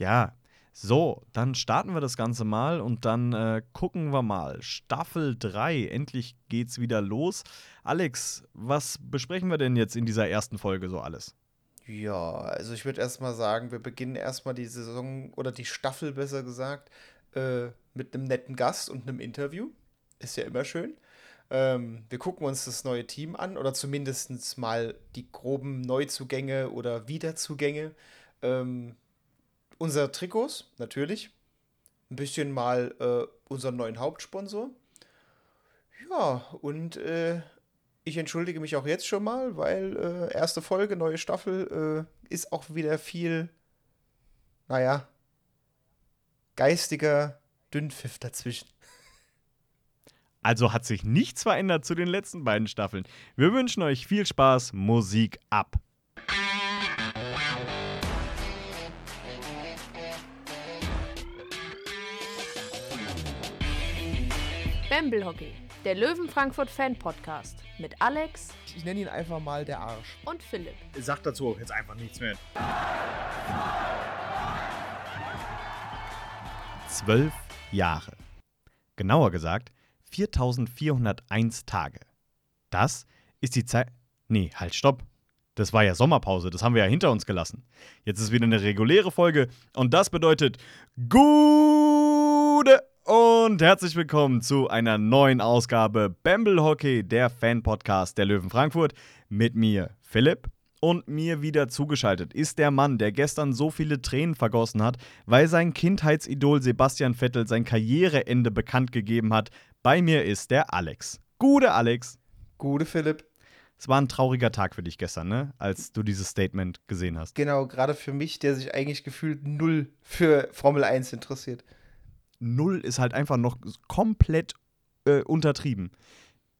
Ja, so, dann starten wir das Ganze mal und dann äh, gucken wir mal. Staffel 3, endlich geht's wieder los. Alex, was besprechen wir denn jetzt in dieser ersten Folge so alles? Ja, also ich würde erstmal sagen, wir beginnen erstmal die Saison oder die Staffel besser gesagt äh, mit einem netten Gast und einem Interview. Ist ja immer schön. Ähm, wir gucken uns das neue Team an oder zumindest mal die groben Neuzugänge oder Wiederzugänge. Ähm, unser Trikots, natürlich. Ein bisschen mal äh, unseren neuen Hauptsponsor. Ja, und äh, ich entschuldige mich auch jetzt schon mal, weil äh, erste Folge, neue Staffel, äh, ist auch wieder viel, naja, geistiger Dünnpfiff dazwischen. Also hat sich nichts verändert zu den letzten beiden Staffeln. Wir wünschen euch viel Spaß, Musik ab. Bamble Hockey, der Löwen Frankfurt Fan Podcast mit Alex Ich nenne ihn einfach mal der Arsch. und Philipp. Sag dazu jetzt einfach nichts mehr. Zwölf Jahre. Genauer gesagt, 4401 Tage. Das ist die Zeit. Nee, halt, stopp. Das war ja Sommerpause, das haben wir ja hinter uns gelassen. Jetzt ist wieder eine reguläre Folge und das bedeutet gute und herzlich willkommen zu einer neuen Ausgabe Bamble Hockey, der Fan-Podcast der Löwen Frankfurt. Mit mir, Philipp. Und mir wieder zugeschaltet ist der Mann, der gestern so viele Tränen vergossen hat, weil sein Kindheitsidol Sebastian Vettel sein Karriereende bekannt gegeben hat. Bei mir ist der Alex. Gute Alex. Gute Philipp. Es war ein trauriger Tag für dich gestern, ne? Als du dieses Statement gesehen hast. Genau, gerade für mich, der sich eigentlich gefühlt null für Formel 1 interessiert. Null ist halt einfach noch komplett äh, untertrieben.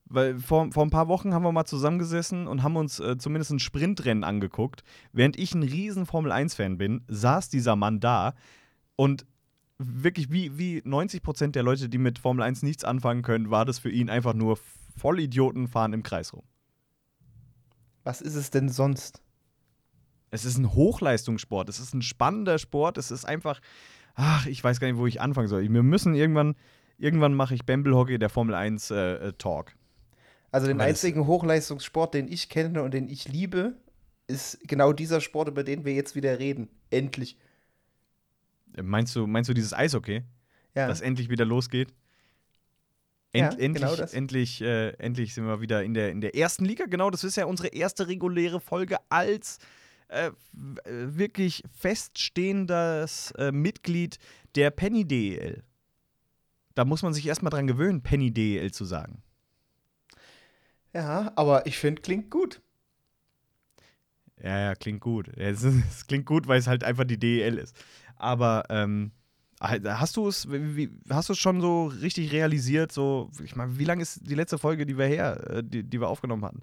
Weil vor, vor ein paar Wochen haben wir mal zusammengesessen und haben uns äh, zumindest ein Sprintrennen angeguckt. Während ich ein riesen Formel-1-Fan bin, saß dieser Mann da und wirklich wie, wie 90 Prozent der Leute, die mit Formel 1 nichts anfangen können, war das für ihn einfach nur Vollidioten fahren im Kreis rum. Was ist es denn sonst? Es ist ein Hochleistungssport, es ist ein spannender Sport, es ist einfach, ach, ich weiß gar nicht, wo ich anfangen soll. Wir müssen irgendwann, irgendwann mache ich Bamble Hockey, der Formel 1 äh, äh, Talk. Also den Weil einzigen Hochleistungssport, den ich kenne und den ich liebe, ist genau dieser Sport, über den wir jetzt wieder reden. Endlich. Äh, Meinst du, meinst du dieses Eishockey, Ja. das endlich wieder losgeht? End, Ja, endlich, genau endlich, äh, endlich sind wir wieder in der, in der ersten Liga. Genau, das ist ja unsere erste reguläre Folge als äh, äh, wirklich feststehendes äh, Mitglied der Penny DEL. Da muss man sich erstmal dran gewöhnen, Penny DEL zu sagen. ja, aber ich finde, klingt gut. Ja, ja, klingt gut. Es, es klingt gut, weil es halt einfach die DEL ist. Aber ähm, hast du es, wie, hast du es schon so richtig realisiert? So, ich meine, wie lange ist die letzte Folge, die wir her, äh, die, die wir aufgenommen hatten?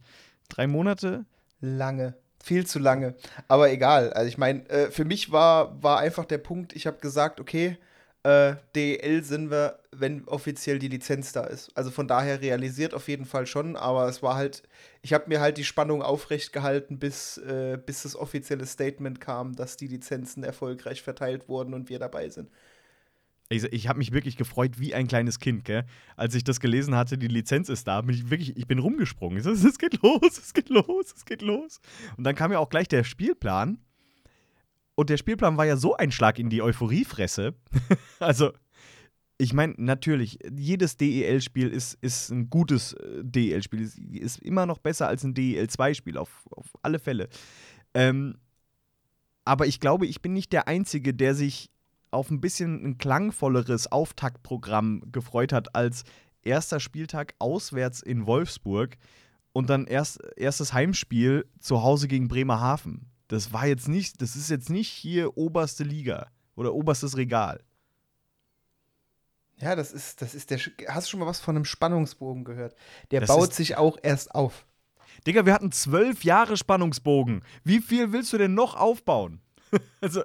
Drei Monate? Lange. Viel zu lange. Aber egal. Also ich meine, äh, für mich war, war einfach der Punkt, ich habe gesagt, okay, äh, DEL sind wir, wenn offiziell die Lizenz da ist. Also von daher realisiert auf jeden Fall schon, aber es war halt, ich habe mir halt die Spannung aufrecht gehalten, bis, äh, bis das offizielle Statement kam, dass die Lizenzen erfolgreich verteilt wurden und wir dabei sind. Ich, ich habe mich wirklich gefreut wie ein kleines Kind, gell? Als ich das gelesen hatte, die Lizenz ist da, bin ich wirklich, ich bin rumgesprungen. Ich so, es geht los, es geht los, es geht los. Und dann kam ja auch gleich der Spielplan. Und der Spielplan war ja so ein Schlag in die Euphoriefresse. also, ich meine, natürlich, jedes DEL-Spiel ist, ist ein gutes äh, DEL-Spiel. Ist, ist immer noch besser als ein DEL-2-Spiel, auf, auf alle Fälle. Ähm, aber ich glaube, ich bin nicht der Einzige, der sich auf ein bisschen ein klangvolleres Auftaktprogramm gefreut hat als erster Spieltag auswärts in Wolfsburg und dann erst, erstes Heimspiel zu Hause gegen Bremerhaven. Das war jetzt nicht, das ist jetzt nicht hier oberste Liga oder oberstes Regal. Ja, das ist, das ist der. Hast du schon mal was von einem Spannungsbogen gehört? Der Das baut ist- sich auch erst auf. Digga, wir hatten zwölf Jahre Spannungsbogen. Wie viel willst du denn noch aufbauen? also,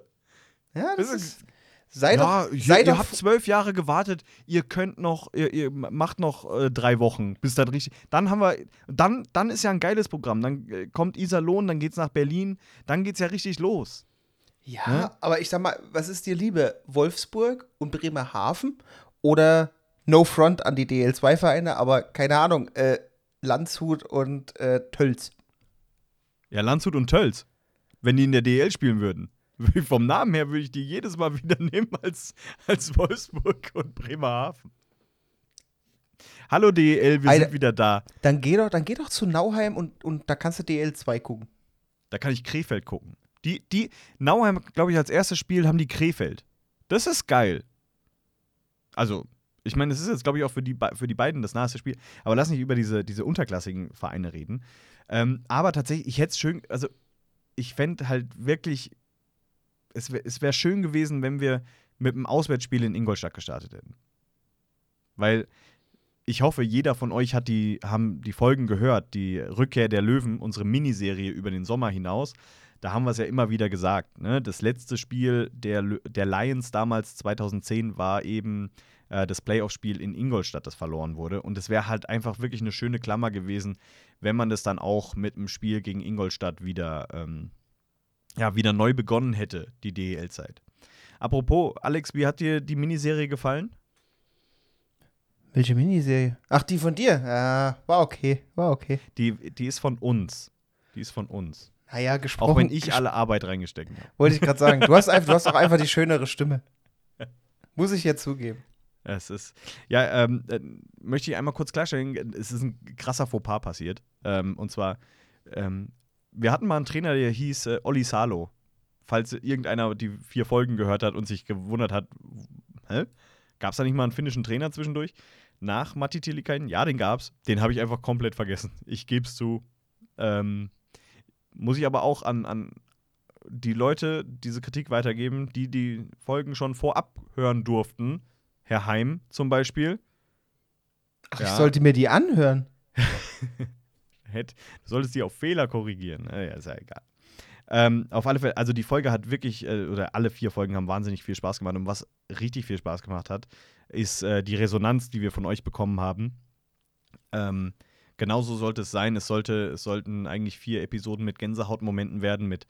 Ja, das Das ist. Sei ja, doch. ihr, Sei ihr doch habt zwölf Jahre gewartet, ihr könnt noch, ihr, ihr macht noch äh, drei Wochen, bis dann richtig. Dann haben wir, dann, dann ist ja ein geiles Programm. Dann äh, kommt Iserlohn, dann geht's nach Berlin, dann geht's ja richtig los. Ja, Ne? aber ich sag mal, was ist dir lieber? Wolfsburg und Bremerhaven oder No Front an die DL2-Vereine, aber keine Ahnung, äh, Landshut und äh, Tölz. Ja, Landshut und Tölz. Wenn die in der DL spielen würden. Vom Namen her würde ich die jedes Mal wieder nehmen als, als Wolfsburg und Bremerhaven. Hallo DL, wir Alter. sind wieder da. Dann geh doch, dann geh doch zu Nauheim und, und da kannst du DL2 gucken. Da kann ich Krefeld gucken. Die, die, Nauheim, glaube ich, als erstes Spiel haben die Krefeld. Das ist geil. Also, ich meine, es ist jetzt, glaube ich, auch für die, für die beiden das naheste Spiel. Aber lass nicht über diese, diese unterklassigen Vereine reden. Ähm, aber tatsächlich, ich hätte es schön, also ich fände halt wirklich, es wäre wär schön gewesen, wenn wir mit einem Auswärtsspiel in Ingolstadt gestartet hätten. Weil ich hoffe, jeder von euch hat die, haben die Folgen gehört, die Rückkehr der Löwen, unsere Miniserie über den Sommer hinaus. Da haben wir es ja immer wieder gesagt. Ne? Das letzte Spiel der, der Lions damals 2010 war eben äh, das Playoff-Spiel in Ingolstadt, das verloren wurde. Und es wäre halt einfach wirklich eine schöne Klammer gewesen, wenn man das dann auch mit dem Spiel gegen Ingolstadt wieder, ähm, ja, wieder neu begonnen hätte, die DEL-Zeit. Apropos, Alex, wie hat dir die Miniserie gefallen? Welche Miniserie? Ach, die von dir? Ja, war okay, war okay. Die, die ist von uns. Die ist von uns. Naja, gesprochen. Auch wenn ich alle Arbeit reingesteckt habe. Wollte ich gerade sagen, du hast, einfach, du hast auch einfach die schönere Stimme. Muss ich ja zugeben. Es ist, ja, ähm, äh, möchte ich einmal kurz klarstellen, es ist ein krasser Fauxpas passiert. Ähm, und zwar, ähm, wir hatten mal einen Trainer, der hieß äh, Olli Salo. Falls irgendeiner die vier Folgen gehört hat und sich gewundert hat, hä? Gab es da nicht mal einen finnischen Trainer zwischendurch? Nach Matti Tilikainen? Ja, den gab's. Den habe ich einfach komplett vergessen. Ich gebe es zu. Ähm, muss ich aber auch an, an die Leute diese Kritik weitergeben, die die Folgen schon vorab hören durften. Herr Heim zum Beispiel. Ach, Ja. ich sollte mir die anhören. Hätt, du solltest die auf Fehler korrigieren. Ja, ist ja egal. Ähm, auf alle Fälle, also die Folge hat wirklich, äh, oder alle vier Folgen haben wahnsinnig viel Spaß gemacht. Und was richtig viel Spaß gemacht hat, ist äh, die Resonanz, die wir von euch bekommen haben. Ähm, genauso sollte es sein. Es, sollte, es sollten eigentlich vier Episoden mit Gänsehautmomenten werden, mit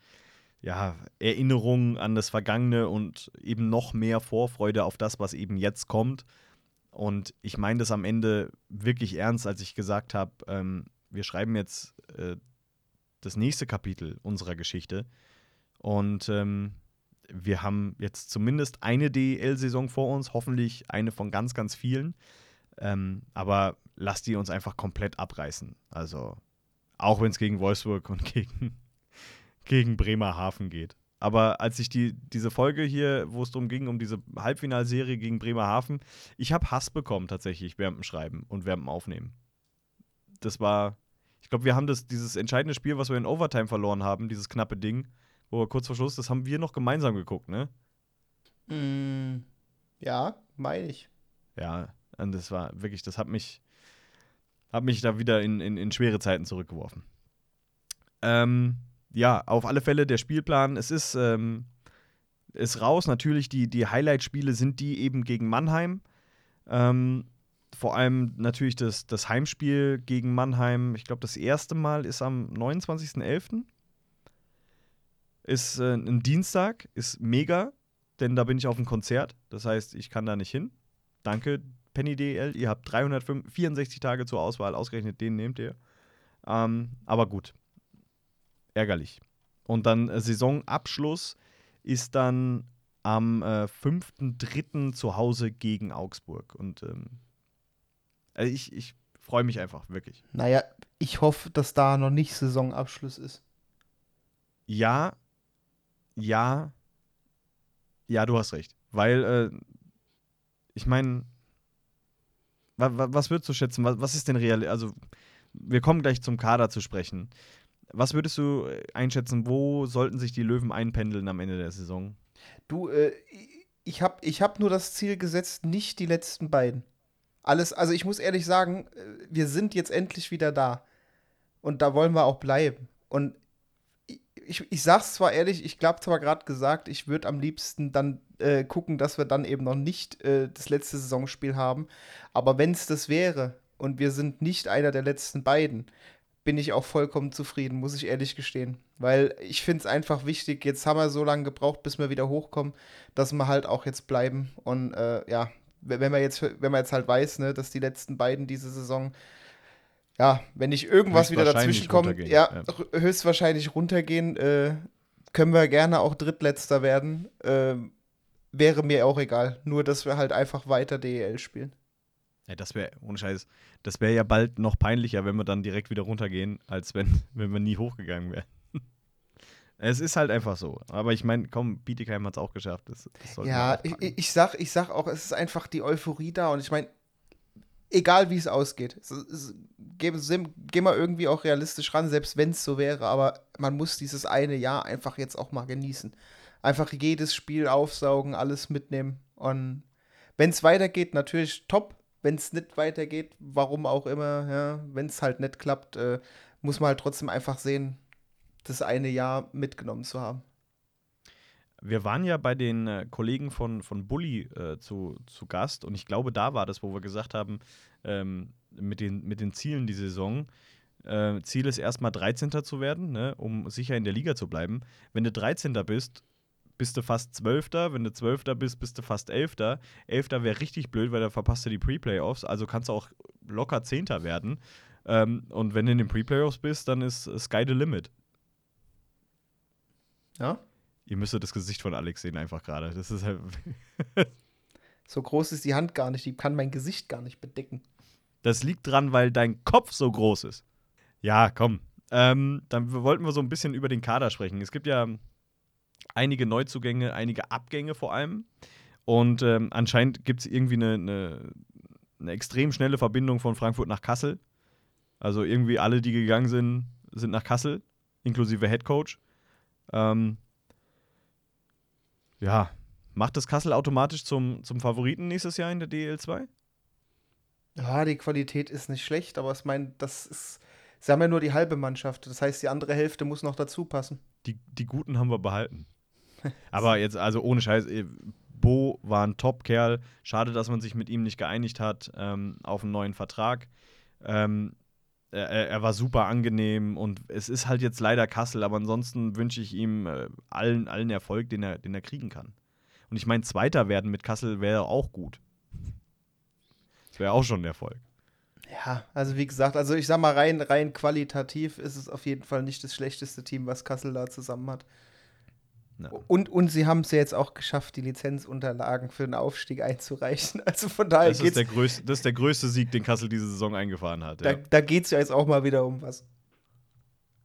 ja, Erinnerungen an das Vergangene und eben noch mehr Vorfreude auf das, was eben jetzt kommt. Und ich meine das am Ende wirklich ernst, als ich gesagt habe, ähm, wir schreiben jetzt äh, das nächste Kapitel unserer Geschichte. Und ähm, wir haben jetzt zumindest eine DEL-Saison vor uns, hoffentlich eine von ganz, ganz vielen. Ähm, aber lasst die uns einfach komplett abreißen. Also, auch wenn es gegen Wolfsburg und gegen, gegen Bremerhaven geht. Aber als ich die, diese Folge hier, wo es darum ging, um diese Halbfinalserie gegen Bremerhaven, ich habe Hass bekommen tatsächlich während dem Schreiben und während dem Aufnehmen. Das war, ich glaube, wir haben das, dieses entscheidende Spiel, was wir in Overtime verloren haben, dieses knappe Ding, wo wir kurz vor Schluss, das haben wir noch gemeinsam geguckt, ne? Mm, ja, meine ich. Ja, und das war wirklich, das hat mich, hat mich da wieder in, in, in schwere Zeiten zurückgeworfen. Ähm, ja, auf alle Fälle der Spielplan, es ist, ähm, ist raus. Natürlich, die, die Highlight-Spiele sind die eben gegen Mannheim. Ähm, vor allem natürlich das, das Heimspiel gegen Mannheim. Ich glaube, das erste Mal ist am 29.11. Ist äh, ein Dienstag, ist mega, denn da bin ich auf einem Konzert. Das heißt, ich kann da nicht hin. Danke, Penny DL. Ihr habt 364 Tage zur Auswahl. Ausgerechnet den nehmt ihr. Ähm, aber gut. Ärgerlich. Und dann äh, Saisonabschluss ist dann am äh, 5.3. zu Hause gegen Augsburg. Und ähm, also ich, ich freue mich einfach, wirklich. Naja, ich hoffe, dass da noch nicht Saisonabschluss ist. Ja, ja, ja, du hast recht. Weil, äh, ich meine, wa, wa, was würdest du schätzen? Was, was ist denn real? Also, wir kommen gleich zum Kader zu sprechen. Was würdest du äh, einschätzen, wo sollten sich die Löwen einpendeln am Ende der Saison? Du, äh, ich habe ich hab nur das Ziel gesetzt, nicht die letzten beiden. Alles, also ich muss ehrlich sagen, äh, wir sind jetzt endlich wieder da. Und da wollen wir auch bleiben. Und ich, ich, sag's zwar ehrlich, ich glaube zwar gerade gesagt, ich würde am liebsten dann äh, gucken, dass wir dann eben noch nicht äh, das letzte Saisonspiel haben. Aber wenn es das wäre und wir sind nicht einer der letzten beiden, bin ich auch vollkommen zufrieden, muss ich ehrlich gestehen. Weil ich finde es einfach wichtig, jetzt haben wir so lange gebraucht, bis wir wieder hochkommen, dass wir halt auch jetzt bleiben. Und äh, ja, wenn man jetzt, wenn man jetzt halt weiß, ne, dass die letzten beiden diese Saison, ja, wenn nicht irgendwas wieder dazwischen kommt, ja, ja, höchstwahrscheinlich runtergehen, äh, können wir gerne auch Drittletzter werden. Äh, wäre mir auch egal. Nur, dass wir halt einfach weiter DEL spielen. Ja, das wäre, ohne Scheiß, das wäre ja bald noch peinlicher, wenn wir dann direkt wieder runtergehen, als wenn, wenn wir nie hochgegangen wären. Es ist halt einfach so. Aber ich meine, komm, Bietigheim hat es auch geschafft. Das, das ja, ich, ich, sag, ich sag auch, es ist einfach die Euphorie da und ich meine, egal wie es ausgeht, es, es, gehen geh mal irgendwie auch realistisch ran, selbst wenn es so wäre, aber man muss dieses eine Jahr einfach jetzt auch mal genießen. Einfach jedes Spiel aufsaugen, alles mitnehmen und wenn es weitergeht, natürlich top, wenn es nicht weitergeht, warum auch immer, ja, wenn es halt nicht klappt, äh, muss man halt trotzdem einfach sehen, das eine Jahr mitgenommen zu haben. Wir waren ja bei den äh, Kollegen von, von Bully äh, zu, zu Gast und ich glaube, da war das, wo wir gesagt haben, ähm, mit, den, mit den Zielen die Saison. Äh, Ziel ist erstmal 13. zu werden, ne, um sicher in der Liga zu bleiben. Wenn du 13. bist, bist du fast Zwölfter. Wenn du Zwölfter bist, bist du fast Elfter. Elfter wäre richtig blöd, weil da verpasst du die Pre-Playoffs. Also kannst du auch locker Zehnter werden. Ähm, und wenn du in den Pre-Playoffs bist, dann ist Sky the Limit. Ja? Ihr müsstet das Gesicht von Alex sehen einfach gerade. Das ist halt. so groß ist die Hand gar nicht. Die kann mein Gesicht gar nicht bedecken. Das liegt dran, weil dein Kopf so groß ist. Ja, komm. Ähm, dann wollten wir so ein bisschen über den Kader sprechen. Es gibt ja einige Neuzugänge, einige Abgänge vor allem. Und ähm, anscheinend gibt es irgendwie eine, eine, eine, extrem schnelle Verbindung von Frankfurt nach Kassel. Also irgendwie alle, die gegangen sind, sind nach Kassel, inklusive Head Coach. Ähm, ja, macht das Kassel automatisch zum, zum Favoriten nächstes Jahr in der DL2? Ja, die Qualität ist nicht schlecht, aber ich meine, das ist. Sie haben ja nur die halbe Mannschaft. Das heißt, die andere Hälfte muss noch dazu passen. Die, die Guten haben wir behalten. Aber jetzt, also ohne Scheiß, äh, Bo war ein Top-Kerl. Schade, dass man sich mit ihm nicht geeinigt hat ähm, auf einen neuen Vertrag. Ähm, er, war super angenehm und es ist halt jetzt leider Kassel, aber ansonsten wünsche ich ihm äh, allen, allen Erfolg, den er, den er kriegen kann. Und ich meine, Zweiter werden mit Kassel wäre auch gut. Das wäre auch schon ein Erfolg. Ja, also wie gesagt, also ich sag mal, rein, rein qualitativ ist es auf jeden Fall nicht das schlechteste Team, was Kassel da zusammen hat. Ja. Und, und sie haben es ja jetzt auch geschafft, die Lizenzunterlagen für den Aufstieg einzureichen. Also von daher das ist, der größte, das ist der größte Sieg, den Kassel diese Saison eingefahren hat. Da, ja. da geht es ja jetzt auch mal wieder um was.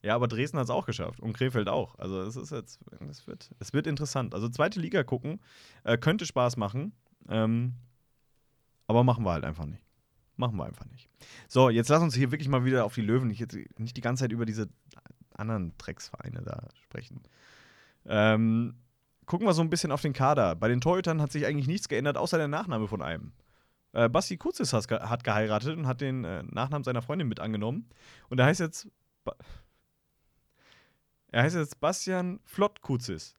Ja, aber Dresden hat es auch geschafft und Krefeld auch. Also es ist jetzt, es wird, es wird interessant. Also zweite Liga gucken, äh, könnte Spaß machen, ähm, aber machen wir halt einfach nicht. Machen wir einfach nicht. So, jetzt lass uns hier wirklich mal wieder auf die Löwen, nicht, nicht die ganze Zeit über diese anderen Drecksvereine da sprechen. Ähm, gucken wir so ein bisschen auf den Kader. Bei den Torhütern hat sich eigentlich nichts geändert, außer der Nachname von einem. Äh, Basti Kurzis hat geheiratet und hat den äh, Nachnamen seiner Freundin mit angenommen. Und er heißt jetzt. Ba er heißt jetzt Bastian Flott Kurzis.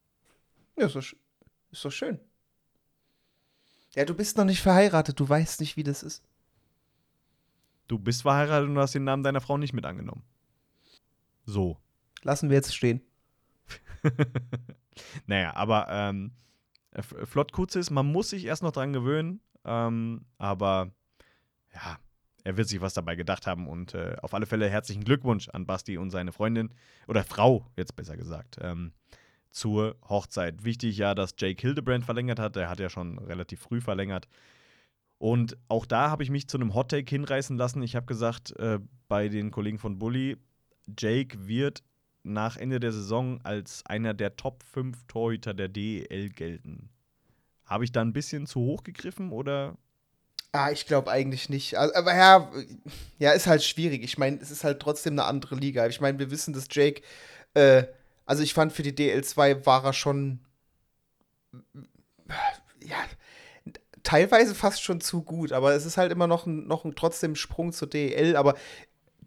Ja, ist doch, ist doch schön. Ja, du bist noch nicht verheiratet, du weißt nicht, wie das ist. Du bist verheiratet und du hast den Namen deiner Frau nicht mit angenommen. So. Lassen wir jetzt stehen. naja, aber ähm, Flott ist, man muss sich erst noch dran gewöhnen, ähm, aber ja, er wird sich was dabei gedacht haben und äh, auf alle Fälle herzlichen Glückwunsch an Basti und seine Freundin oder Frau, jetzt besser gesagt, ähm, zur Hochzeit. Wichtig ja, dass Jake Hildebrand verlängert hat, der hat ja schon relativ früh verlängert. Und auch da habe ich mich zu einem Hot Take hinreißen lassen. Ich habe gesagt, äh, bei den Kollegen von Bully, Jake wird nach Ende der Saison als einer der Top 5 Torhüter der DEL gelten. Habe ich da ein bisschen zu hoch gegriffen oder? Ah, ich glaube eigentlich nicht. Aber ja, ja, ist halt schwierig. Ich meine, es ist halt trotzdem eine andere Liga. Ich meine, wir wissen, dass Jake, äh, also ich fand für die DL2 war er schon, ja, teilweise fast schon zu gut, aber es ist halt immer noch ein, noch ein trotzdem Sprung zur DL, aber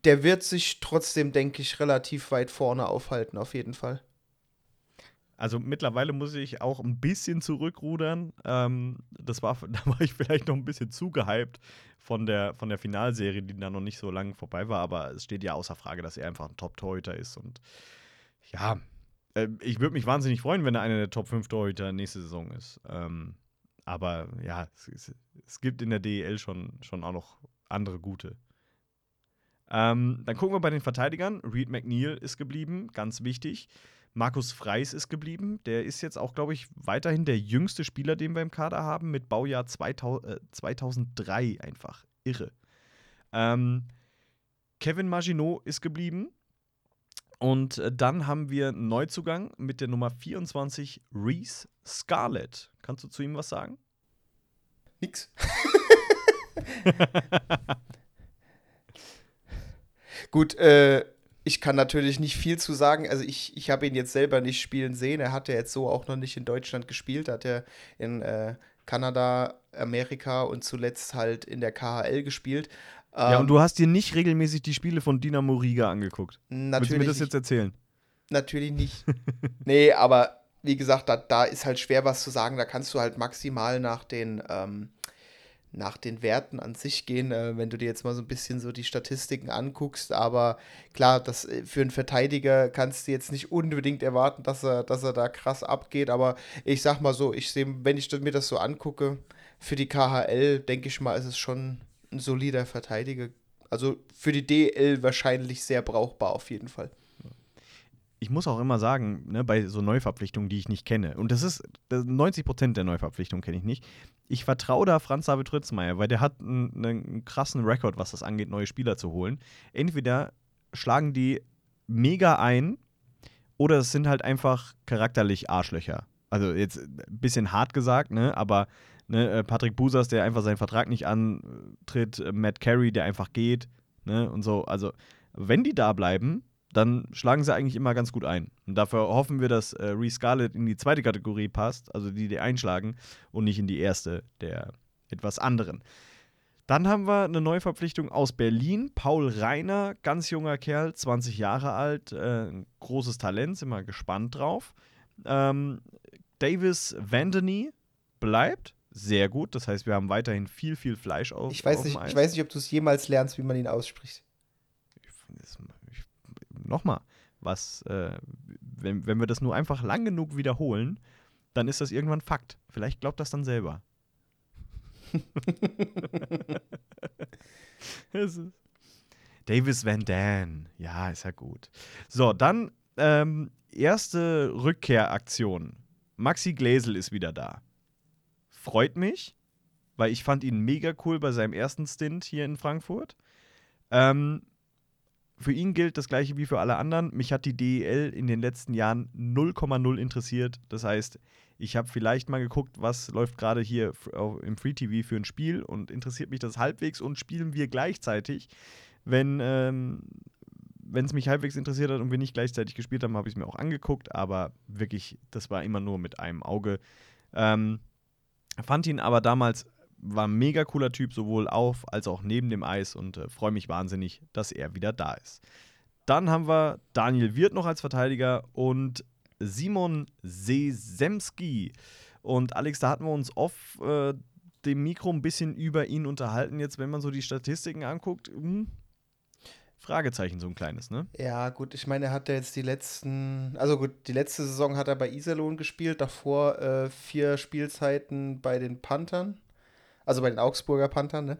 der wird sich trotzdem, denke ich, relativ weit vorne aufhalten, auf jeden Fall. Also mittlerweile muss ich auch ein bisschen zurückrudern. Ähm, das war, da war ich vielleicht noch ein bisschen zu gehypt von der, von der Finalserie, die da noch nicht so lange vorbei war, aber es steht ja außer Frage, dass er einfach ein Top-Torhüter ist. Und ja, äh, ich würde mich wahnsinnig freuen, wenn er einer der Top 5 Torhüter nächste Saison ist. Ähm, aber ja, es, es, es, gibt in der DEL schon, schon auch noch andere gute. Ähm, dann gucken wir bei den Verteidigern. Reed McNeil ist geblieben, ganz wichtig. Markus Freis ist geblieben. Der ist jetzt auch, glaube ich, weiterhin der jüngste Spieler, den wir im Kader haben, mit Baujahr 2000, äh, 2003 einfach. Irre. Ähm, Kevin Maginot ist geblieben. Und äh, dann haben wir einen Neuzugang mit der Nummer 24, Reese Scarlett. Kannst du zu ihm was sagen? Nix. Gut, äh, ich kann natürlich nicht viel zu sagen. Also ich, ich habe ihn jetzt selber nicht spielen sehen. Er hat ja jetzt so auch noch nicht in Deutschland gespielt. Hat er in äh, Kanada, Amerika und zuletzt halt in der KHL gespielt. Ja, und ähm, du hast dir nicht regelmäßig die Spiele von Dynamo Riga angeguckt. Natürlich Willst du mir das jetzt erzählen? Natürlich nicht. nee, aber wie gesagt, da, da ist halt schwer was zu sagen. Da kannst du halt maximal nach den ähm, nach den Werten an sich gehen, äh, wenn du dir jetzt mal so ein bisschen so die Statistiken anguckst. Aber klar, das, äh, für einen Verteidiger kannst du jetzt nicht unbedingt erwarten, dass er, dass er da krass abgeht. Aber ich sag mal so, ich sehe, wenn ich mir das so angucke, für die KHL, denke ich mal, ist es schon ein solider Verteidiger. Also für die DL wahrscheinlich sehr brauchbar auf jeden Fall ich muss auch immer sagen, ne, bei so Neuverpflichtungen, die ich nicht kenne, und das ist 90 Prozent der Neuverpflichtungen kenne ich nicht, ich vertraue da Franz David Ritzmeier, weil der hat einen, krassen Rekord, was das angeht, neue Spieler zu holen. Entweder schlagen die mega ein oder es sind halt einfach charakterlich Arschlöcher. Also jetzt ein bisschen hart gesagt, ne, aber ne, äh, Patrick Busas, der einfach seinen Vertrag nicht antritt, Matt Carey, der einfach geht, ne, und so. Also, wenn die da bleiben, dann schlagen sie eigentlich immer ganz gut ein. Und dafür hoffen wir, dass äh, Reese Scarlett in die zweite Kategorie passt, also die, die einschlagen, und nicht in die erste der etwas anderen. Dann haben wir eine Neuverpflichtung aus Berlin. Paul Reiner, ganz junger Kerl, 20 Jahre alt, äh, großes Talent, sind wir gespannt drauf. Ähm, Davis Vandeny bleibt. Sehr gut. Das heißt, wir haben weiterhin viel, viel Fleisch auf. Ich weiß, auf nicht, ich weiß nicht, ob du es jemals lernst, wie man ihn ausspricht. Das nochmal, was, äh, wenn, wenn wir das nur einfach lang genug wiederholen, dann ist das irgendwann Fakt. Vielleicht glaubt das dann selber. Davis Van Dan. Ja, ist ja gut. So, dann ähm, erste Rückkehraktion. Maxi Gläsel ist wieder da. Freut mich, weil ich fand ihn mega cool bei seinem ersten Stint hier in Frankfurt. Ähm, für ihn gilt das gleiche wie für alle anderen. Mich hat die DEL in den letzten Jahren 0,0 interessiert. Das heißt, ich habe vielleicht mal geguckt, was läuft gerade hier im Free TV für ein Spiel und interessiert mich das halbwegs und spielen wir gleichzeitig. Wenn ähm, es mich halbwegs interessiert hat und wir nicht gleichzeitig gespielt haben, habe ich es mir auch angeguckt, aber wirklich, das war immer nur mit einem Auge. Ähm, fand ihn aber damals war ein mega cooler Typ, sowohl auf als auch neben dem Eis und äh, freue mich wahnsinnig, dass er wieder da ist. Dann haben wir Daniel Wirth noch als Verteidiger und Simon Sesemski. Und Alex, da hatten wir uns off äh, dem Mikro ein bisschen über ihn unterhalten. Jetzt, wenn man so die Statistiken anguckt, hm, Fragezeichen so ein kleines, ne? Ja, gut, ich meine, er hat ja jetzt die letzten, also gut, die letzte Saison hat er bei Iserlohn gespielt, davor äh, vier Spielzeiten bei den Panthern. Also bei den Augsburger Panthern, ne?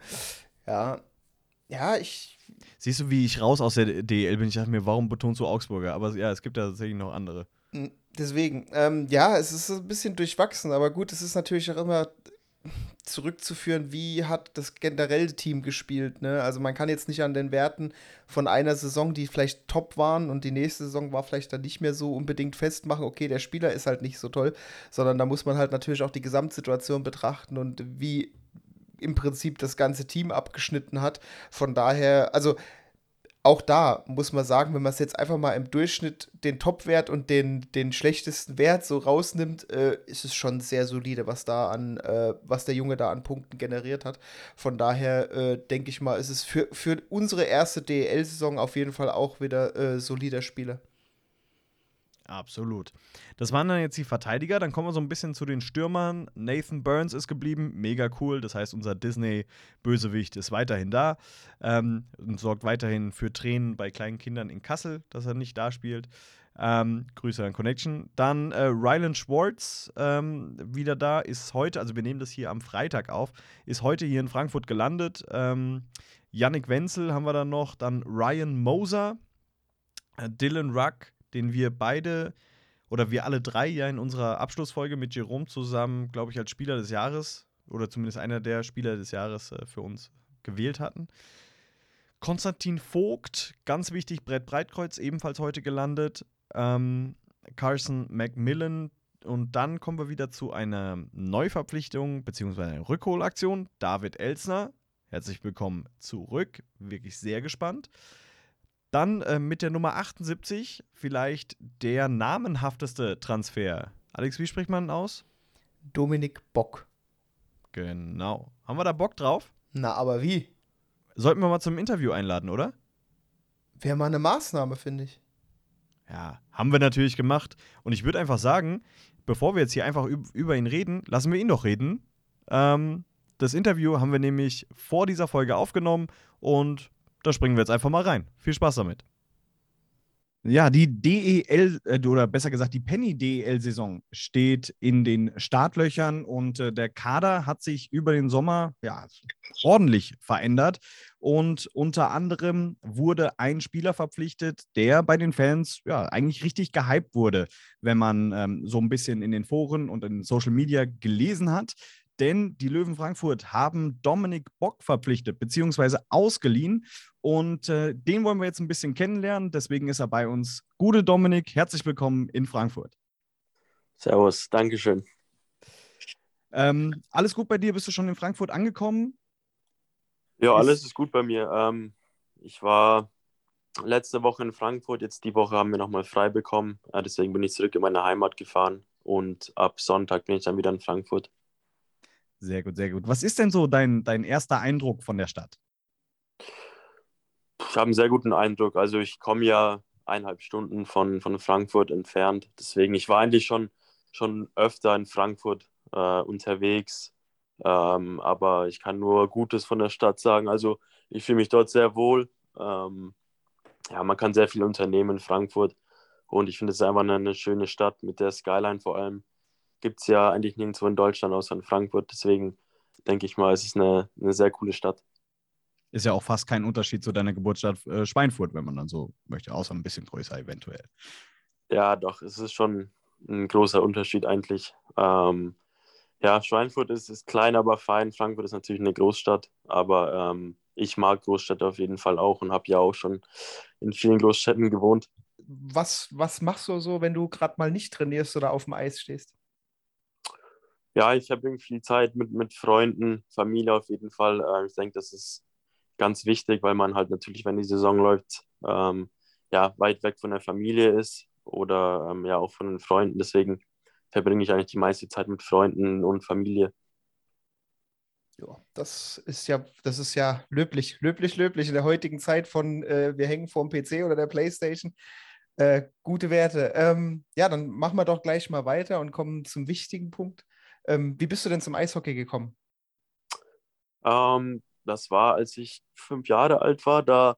Ja. Ja, ich. Siehst du, wie ich raus aus der DL bin? Ich dachte mir, warum betonst du Augsburger? Aber ja, es gibt ja tatsächlich noch andere. Deswegen, ähm, ja, es ist ein bisschen durchwachsen, aber gut, es ist natürlich auch immer zurückzuführen, wie hat das generelle Team gespielt. Ne? Also man kann jetzt nicht an den Werten von einer Saison, die vielleicht top waren und die nächste Saison war vielleicht dann nicht mehr so unbedingt festmachen, okay, der Spieler ist halt nicht so toll, sondern da muss man halt natürlich auch die Gesamtsituation betrachten und wie im Prinzip das ganze Team abgeschnitten hat. Von daher, also auch da muss man sagen, wenn man es jetzt einfach mal im Durchschnitt den Topwert und den, den schlechtesten Wert so rausnimmt, äh, ist es schon sehr solide, was da an, äh, was der Junge da an Punkten generiert hat. Von daher äh, denke ich mal, ist es für, für unsere erste DEL-Saison auf jeden Fall auch wieder äh, solider Spieler. Absolut. Das waren dann jetzt die Verteidiger. Dann kommen wir so ein bisschen zu den Stürmern. Nathan Burns ist geblieben, mega cool. Das heißt, unser Disney-Bösewicht ist weiterhin da ähm, und sorgt weiterhin für Tränen bei kleinen Kindern in Kassel, dass er nicht da spielt. Ähm, Grüße an Connection. Dann äh, Rylan Schwartz ähm, wieder da, ist heute, also wir nehmen das hier am Freitag auf, ist heute hier in Frankfurt gelandet. Ähm, Yannick Wenzel haben wir dann noch, dann Ryan Moser, äh, Dylan Ruck, den wir beide oder wir alle drei ja in unserer Abschlussfolge mit Jerome zusammen, glaube ich, als Spieler des Jahres oder zumindest einer der Spieler des Jahres äh, für uns gewählt hatten. Konstantin Vogt, ganz wichtig, Brett Breitkreuz, ebenfalls heute gelandet. Ähm, Carson Macmillan. Und dann kommen wir wieder zu einer Neuverpflichtung bzw. einer Rückholaktion. David Elsner, herzlich willkommen zurück. Wirklich sehr gespannt. Dann äh, mit der Nummer 78 vielleicht der namenhafteste Transfer. Alex, wie spricht man aus? Dominik Bock. Genau. Haben wir da Bock drauf? Na, aber wie? Sollten wir mal zum Interview einladen, oder? Wäre mal eine Maßnahme, finde ich. Ja, haben wir natürlich gemacht. Und ich würde einfach sagen, bevor wir jetzt hier einfach über ihn reden, lassen wir ihn doch reden. Ähm, das Interview haben wir nämlich vor dieser Folge aufgenommen und da springen wir jetzt einfach mal rein. Viel Spaß damit. Ja, die DEL äh, oder besser gesagt die Penny DEL-Saison steht in den Startlöchern und äh, der Kader hat sich über den Sommer ja, ordentlich verändert. Und unter anderem wurde ein Spieler verpflichtet, der bei den Fans ja eigentlich richtig gehypt wurde, wenn man ähm, so ein bisschen in den Foren und in Social Media gelesen hat denn die Löwen Frankfurt haben Dominik Bock verpflichtet bzw. ausgeliehen und äh, den wollen wir jetzt ein bisschen kennenlernen. Deswegen ist er bei uns. Gute Dominik, herzlich willkommen in Frankfurt. Servus, Dankeschön. Ähm, alles gut bei dir? Bist du schon in Frankfurt angekommen? Ja, alles ist gut bei mir. Ähm, ich war letzte Woche in Frankfurt, jetzt die Woche haben wir nochmal frei bekommen. Deswegen bin ich zurück in meine Heimat gefahren und ab Sonntag bin ich dann wieder in Frankfurt. Sehr gut, sehr gut. Was ist denn so dein, dein erster Eindruck von der Stadt? Ich habe einen sehr guten Eindruck. Also ich komme ja eineinhalb Stunden von, von Frankfurt entfernt. Deswegen, ich war eigentlich schon, schon öfter in Frankfurt äh, unterwegs. Ähm, aber ich kann nur Gutes von der Stadt sagen. Also ich fühle mich dort sehr wohl. Ähm, ja, man kann sehr viel unternehmen in Frankfurt. Und ich finde es einfach eine, eine schöne Stadt mit der Skyline vor allem gibt es ja eigentlich nirgendwo in Deutschland außer in Frankfurt. Deswegen denke ich mal, es ist eine, eine sehr coole Stadt. Ist ja auch fast kein Unterschied zu deiner Geburtsstadt äh, Schweinfurt, wenn man dann so möchte, außer ein bisschen größer eventuell. Ja, doch, es ist schon ein großer Unterschied eigentlich. Ähm, ja, Schweinfurt ist, ist klein, aber fein. Frankfurt ist natürlich eine Großstadt, aber ähm, ich mag Großstädte auf jeden Fall auch und habe ja auch schon in vielen Großstädten gewohnt. Was, was machst du so, wenn du gerade mal nicht trainierst oder auf dem Eis stehst? Ja, ich habe irgendwie viel Zeit mit, mit Freunden, Familie auf jeden Fall. Äh, ich denke, das ist ganz wichtig, weil man halt natürlich, wenn die Saison läuft, ähm, ja, weit weg von der Familie ist oder ähm, ja auch von den Freunden. Deswegen verbringe ich eigentlich die meiste Zeit mit Freunden und Familie. Ja, das ist ja, das ist ja löblich, löblich, löblich in der heutigen Zeit von äh, wir hängen vorm PC oder der Playstation. Äh, gute Werte. Ähm, ja, dann machen wir doch gleich mal weiter und kommen zum wichtigen Punkt. Ähm, wie bist du denn zum Eishockey gekommen? Ähm, das war, als ich fünf Jahre alt war. Da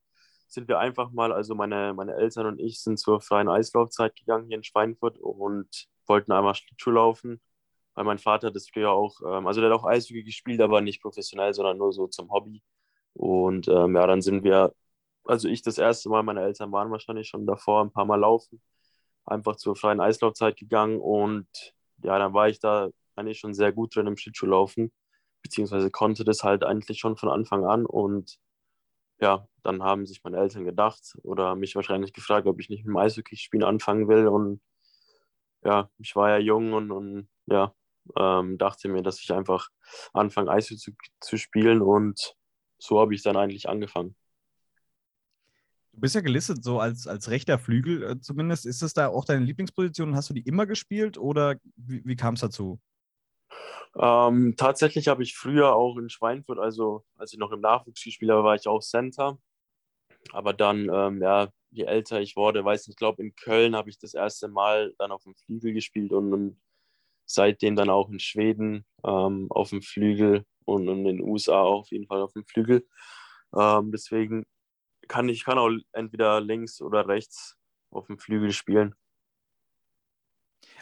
sind wir einfach mal, also meine, meine Eltern und ich sind zur freien Eislaufzeit gegangen hier in Schweinfurt und wollten einmal Schlittschuh laufen, weil mein Vater das früher auch, ähm, also der hat auch Eishockey gespielt, aber nicht professionell, sondern nur so zum Hobby. Und ähm, ja, dann sind wir, also ich das erste Mal, meine Eltern waren wahrscheinlich schon davor ein paar Mal laufen, einfach zur freien Eislaufzeit gegangen und ja, dann war ich da eigentlich schon sehr gut drin im Schlittschuhlaufen, beziehungsweise konnte das halt eigentlich schon von Anfang an. Und ja, dann haben sich meine Eltern gedacht oder mich wahrscheinlich gefragt, ob ich nicht mit dem Eishockeyspielen anfangen will. Und ja, ich war ja jung und, und ja, ähm, dachte mir, dass ich einfach anfange, Eishockey zu, zu spielen. Und so habe ich dann eigentlich angefangen. Du bist ja gelistet so als, als rechter Flügel äh, zumindest. Ist das da auch deine Lieblingsposition? Hast du die immer gespielt oder wie, wie kam es dazu? Ähm, tatsächlich habe ich früher auch in Schweinfurt, also als ich noch im Nachwuchs gespielt habe, war ich auch Center. Aber dann, ähm, ja, je älter ich wurde, weiß nicht, ich glaube in Köln habe ich das erste Mal dann auf dem Flügel gespielt und, und seitdem dann auch in Schweden ähm, auf dem Flügel und, in den USA auf jeden Fall auf dem Flügel. Ähm, deswegen kann ich kann auch entweder links oder rechts auf dem Flügel spielen.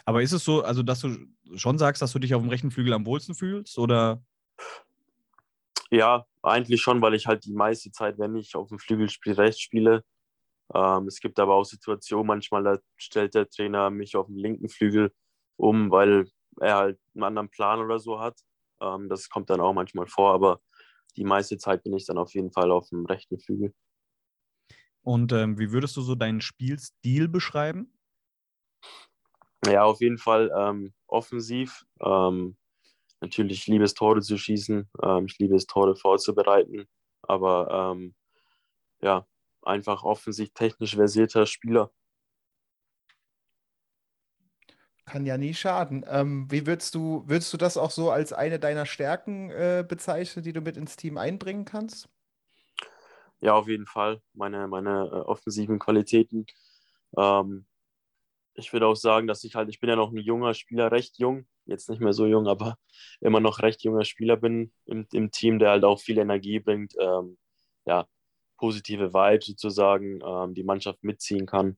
Aber ist es so, also dass du schon sagst, dass du dich auf dem rechten Flügel am wohlsten fühlst? Oder? Ja, eigentlich schon, weil ich halt die meiste Zeit, wenn ich auf dem Flügel spiele, rechts spiele. Ähm, es gibt aber auch Situationen, manchmal da stellt der Trainer mich auf dem linken Flügel um, weil er halt einen anderen Plan oder so hat. Ähm, das kommt dann auch manchmal vor, aber die meiste Zeit bin ich dann auf jeden Fall auf dem rechten Flügel. Und ähm, wie würdest du so deinen Spielstil beschreiben? Ja, auf jeden Fall ähm, offensiv. Ähm, natürlich liebe es, Tore zu schießen. Ähm, ich liebe es, Tore vorzubereiten. Aber ähm, ja, einfach offensiv technisch versierter Spieler. Kann ja nie schaden. Ähm, wie würdest du, würdest du das auch so als eine deiner Stärken äh, bezeichnen, die du mit ins Team einbringen kannst? Ja, auf jeden Fall. Meine, meine äh, offensiven Qualitäten. Ähm, ich würde auch sagen, dass ich halt, ich bin ja noch ein junger Spieler, recht jung, jetzt nicht mehr so jung, aber immer noch recht junger Spieler bin im, im Team, der halt auch viel Energie bringt, ähm, ja, positive Vibes sozusagen, ähm, die Mannschaft mitziehen kann.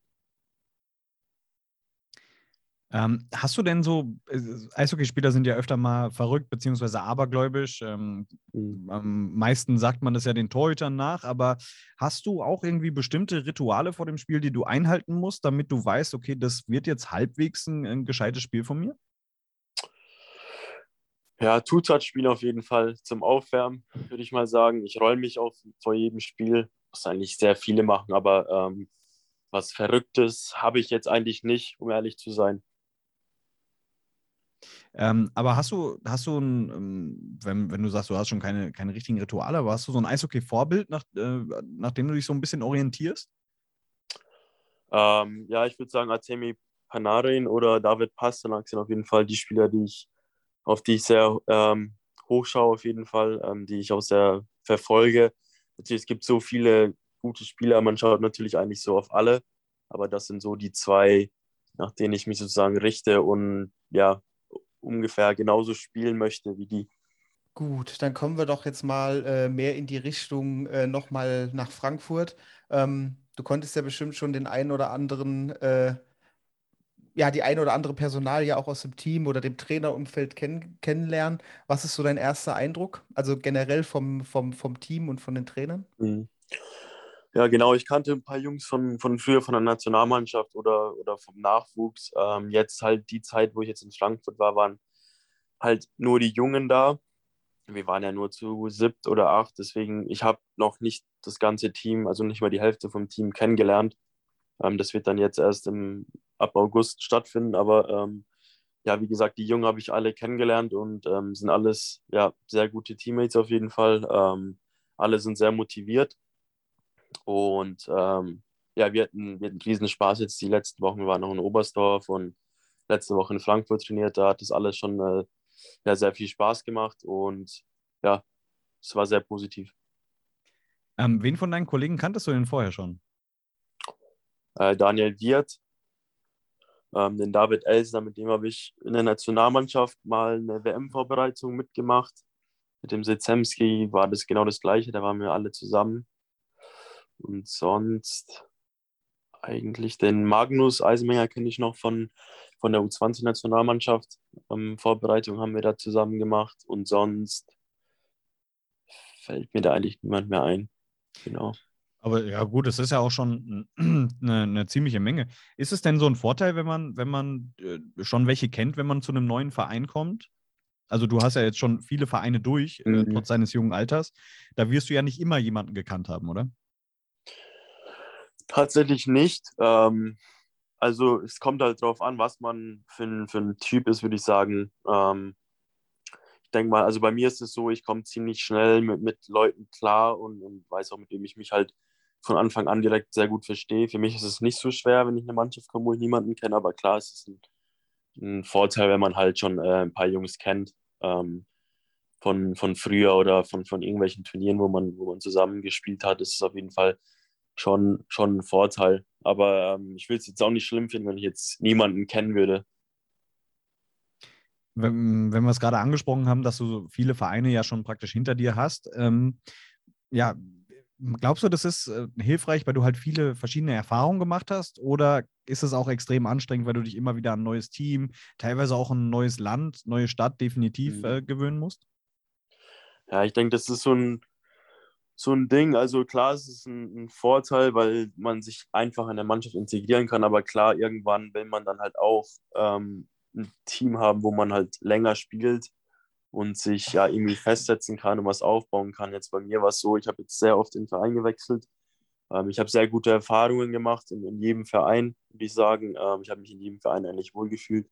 Ähm, hast du denn so, äh, Eishockeyspieler sind ja öfter mal verrückt beziehungsweise abergläubisch. Ähm, mhm. Am meisten sagt man das ja den Torhütern nach, aber hast du auch irgendwie bestimmte Rituale vor dem Spiel, die du einhalten musst, damit du weißt, okay, das wird jetzt halbwegs ein, ein gescheites Spiel von mir? Ja, Two-Touch-Spiel auf jeden Fall zum Aufwärmen, würde ich mal sagen. Ich roll mich auch vor jedem Spiel, was eigentlich sehr viele machen, aber ähm, was Verrücktes habe ich jetzt eigentlich nicht, um ehrlich zu sein. Ähm, aber hast du, hast du ein, ähm, wenn, wenn du sagst, du hast schon keine, keine richtigen Rituale, aber hast du so ein Eishockey-Vorbild, nach, äh, nach dem du dich so ein bisschen orientierst? Ähm, ja, ich würde sagen, Artemi Panarin oder David Pasternak sind auf jeden Fall die Spieler, die ich, auf die ich sehr ähm, hochschaue, auf jeden Fall, ähm, die ich auch sehr verfolge. Natürlich, es gibt so viele gute Spieler, man schaut natürlich eigentlich so auf alle, aber das sind so die zwei, nach denen ich mich sozusagen richte und ja, ungefähr genauso spielen möchte wie die. Gut, dann kommen wir doch jetzt mal äh, mehr in die Richtung äh, nochmal nach Frankfurt. Ähm, du konntest ja bestimmt schon den einen oder anderen, äh, ja, die ein oder andere Personal ja auch aus dem Team oder dem Trainerumfeld kenn kennenlernen. Was ist so dein erster Eindruck? Also generell vom, vom, vom Team und von den Trainern? Mhm. Ja, genau. Ich kannte ein paar Jungs von, von früher von der Nationalmannschaft oder, oder vom Nachwuchs. Ähm, jetzt halt die Zeit, wo ich jetzt in Frankfurt war, waren halt nur die Jungen da. Wir waren ja nur zu siebt oder acht, deswegen ich habe noch nicht das ganze Team, also nicht mal die Hälfte vom Team kennengelernt. Ähm, das wird dann jetzt erst im, ab August stattfinden, aber ähm, ja, wie gesagt, die Jungen habe ich alle kennengelernt und ähm, sind alles ja, sehr gute Teammates auf jeden Fall. Ähm, alle sind sehr motiviert und ähm, ja, wir hatten, wir hatten riesen Spaß jetzt die letzten Wochen. Wir waren noch in Oberstdorf und letzte Woche in Frankfurt trainiert. Da hat das alles schon äh, ja, sehr viel Spaß gemacht und ja, es war sehr positiv. Ähm, wen von deinen Kollegen kanntest du denn vorher schon? Äh, Daniel Wirt, ähm, den David Elsner, mit dem habe ich in der Nationalmannschaft mal eine WM-Vorbereitung mitgemacht. Mit dem Sezemski war das genau das Gleiche, da waren wir alle zusammen. Und sonst eigentlich den Magnus Eisenmenger kenne ich noch von, von der U20-Nationalmannschaft. Ähm, Vorbereitung haben wir da zusammen gemacht und sonst fällt mir da eigentlich niemand mehr ein. Genau. Aber ja, gut, es ist ja auch schon eine, eine, ziemliche Menge. Ist es denn so ein Vorteil, wenn man, wenn man äh, schon welche kennt, wenn man zu einem neuen Verein kommt? Also du hast ja jetzt schon viele Vereine durch, äh, mhm. trotz deines jungen Alters. Da wirst du ja nicht immer jemanden gekannt haben, oder? Tatsächlich nicht. Ähm, also es kommt halt drauf an, was man für ein, für ein Typ ist, würde ich sagen. Ähm, ich denke mal, also bei mir ist es so, ich komme ziemlich schnell mit, mit Leuten klar und, und weiß auch, mit wem ich mich halt von Anfang an direkt sehr gut verstehe. Für mich ist es nicht so schwer, wenn ich eine Mannschaft komme, wo ich niemanden kenne, aber klar, es ist ein, ein Vorteil, wenn man halt schon äh, ein paar Jungs kennt. Ähm, von, von früher oder von, von irgendwelchen Turnieren, wo man, wo man zusammen gespielt hat, ist es auf jeden Fall schon, schon ein Vorteil. Aber ähm, ich will es jetzt auch nicht schlimm finden, wenn ich jetzt niemanden kennen würde. Wenn, wenn wir es gerade angesprochen haben, dass du so viele Vereine ja schon praktisch hinter dir hast, ähm, ja, glaubst du, das ist äh, hilfreich, weil du halt viele verschiedene Erfahrungen gemacht hast? Oder ist es auch extrem anstrengend, weil du dich immer wieder an ein neues Team, teilweise auch ein neues Land, neue Stadt definitiv Mhm. äh, gewöhnen musst? Ja, ich denke, das ist so ein, so ein Ding. Also klar, es ist ein, ein Vorteil, weil man sich einfach in der Mannschaft integrieren kann. Aber klar, irgendwann will man dann halt auch ähm, ein Team haben, wo man halt länger spielt und sich ja irgendwie festsetzen kann und was aufbauen kann. Jetzt bei mir war es so, ich habe jetzt sehr oft den Verein gewechselt. Ähm, ich habe sehr gute Erfahrungen gemacht in, in jedem Verein, würde ich sagen. Ähm, ich habe mich in jedem Verein eigentlich wohlgefühlt.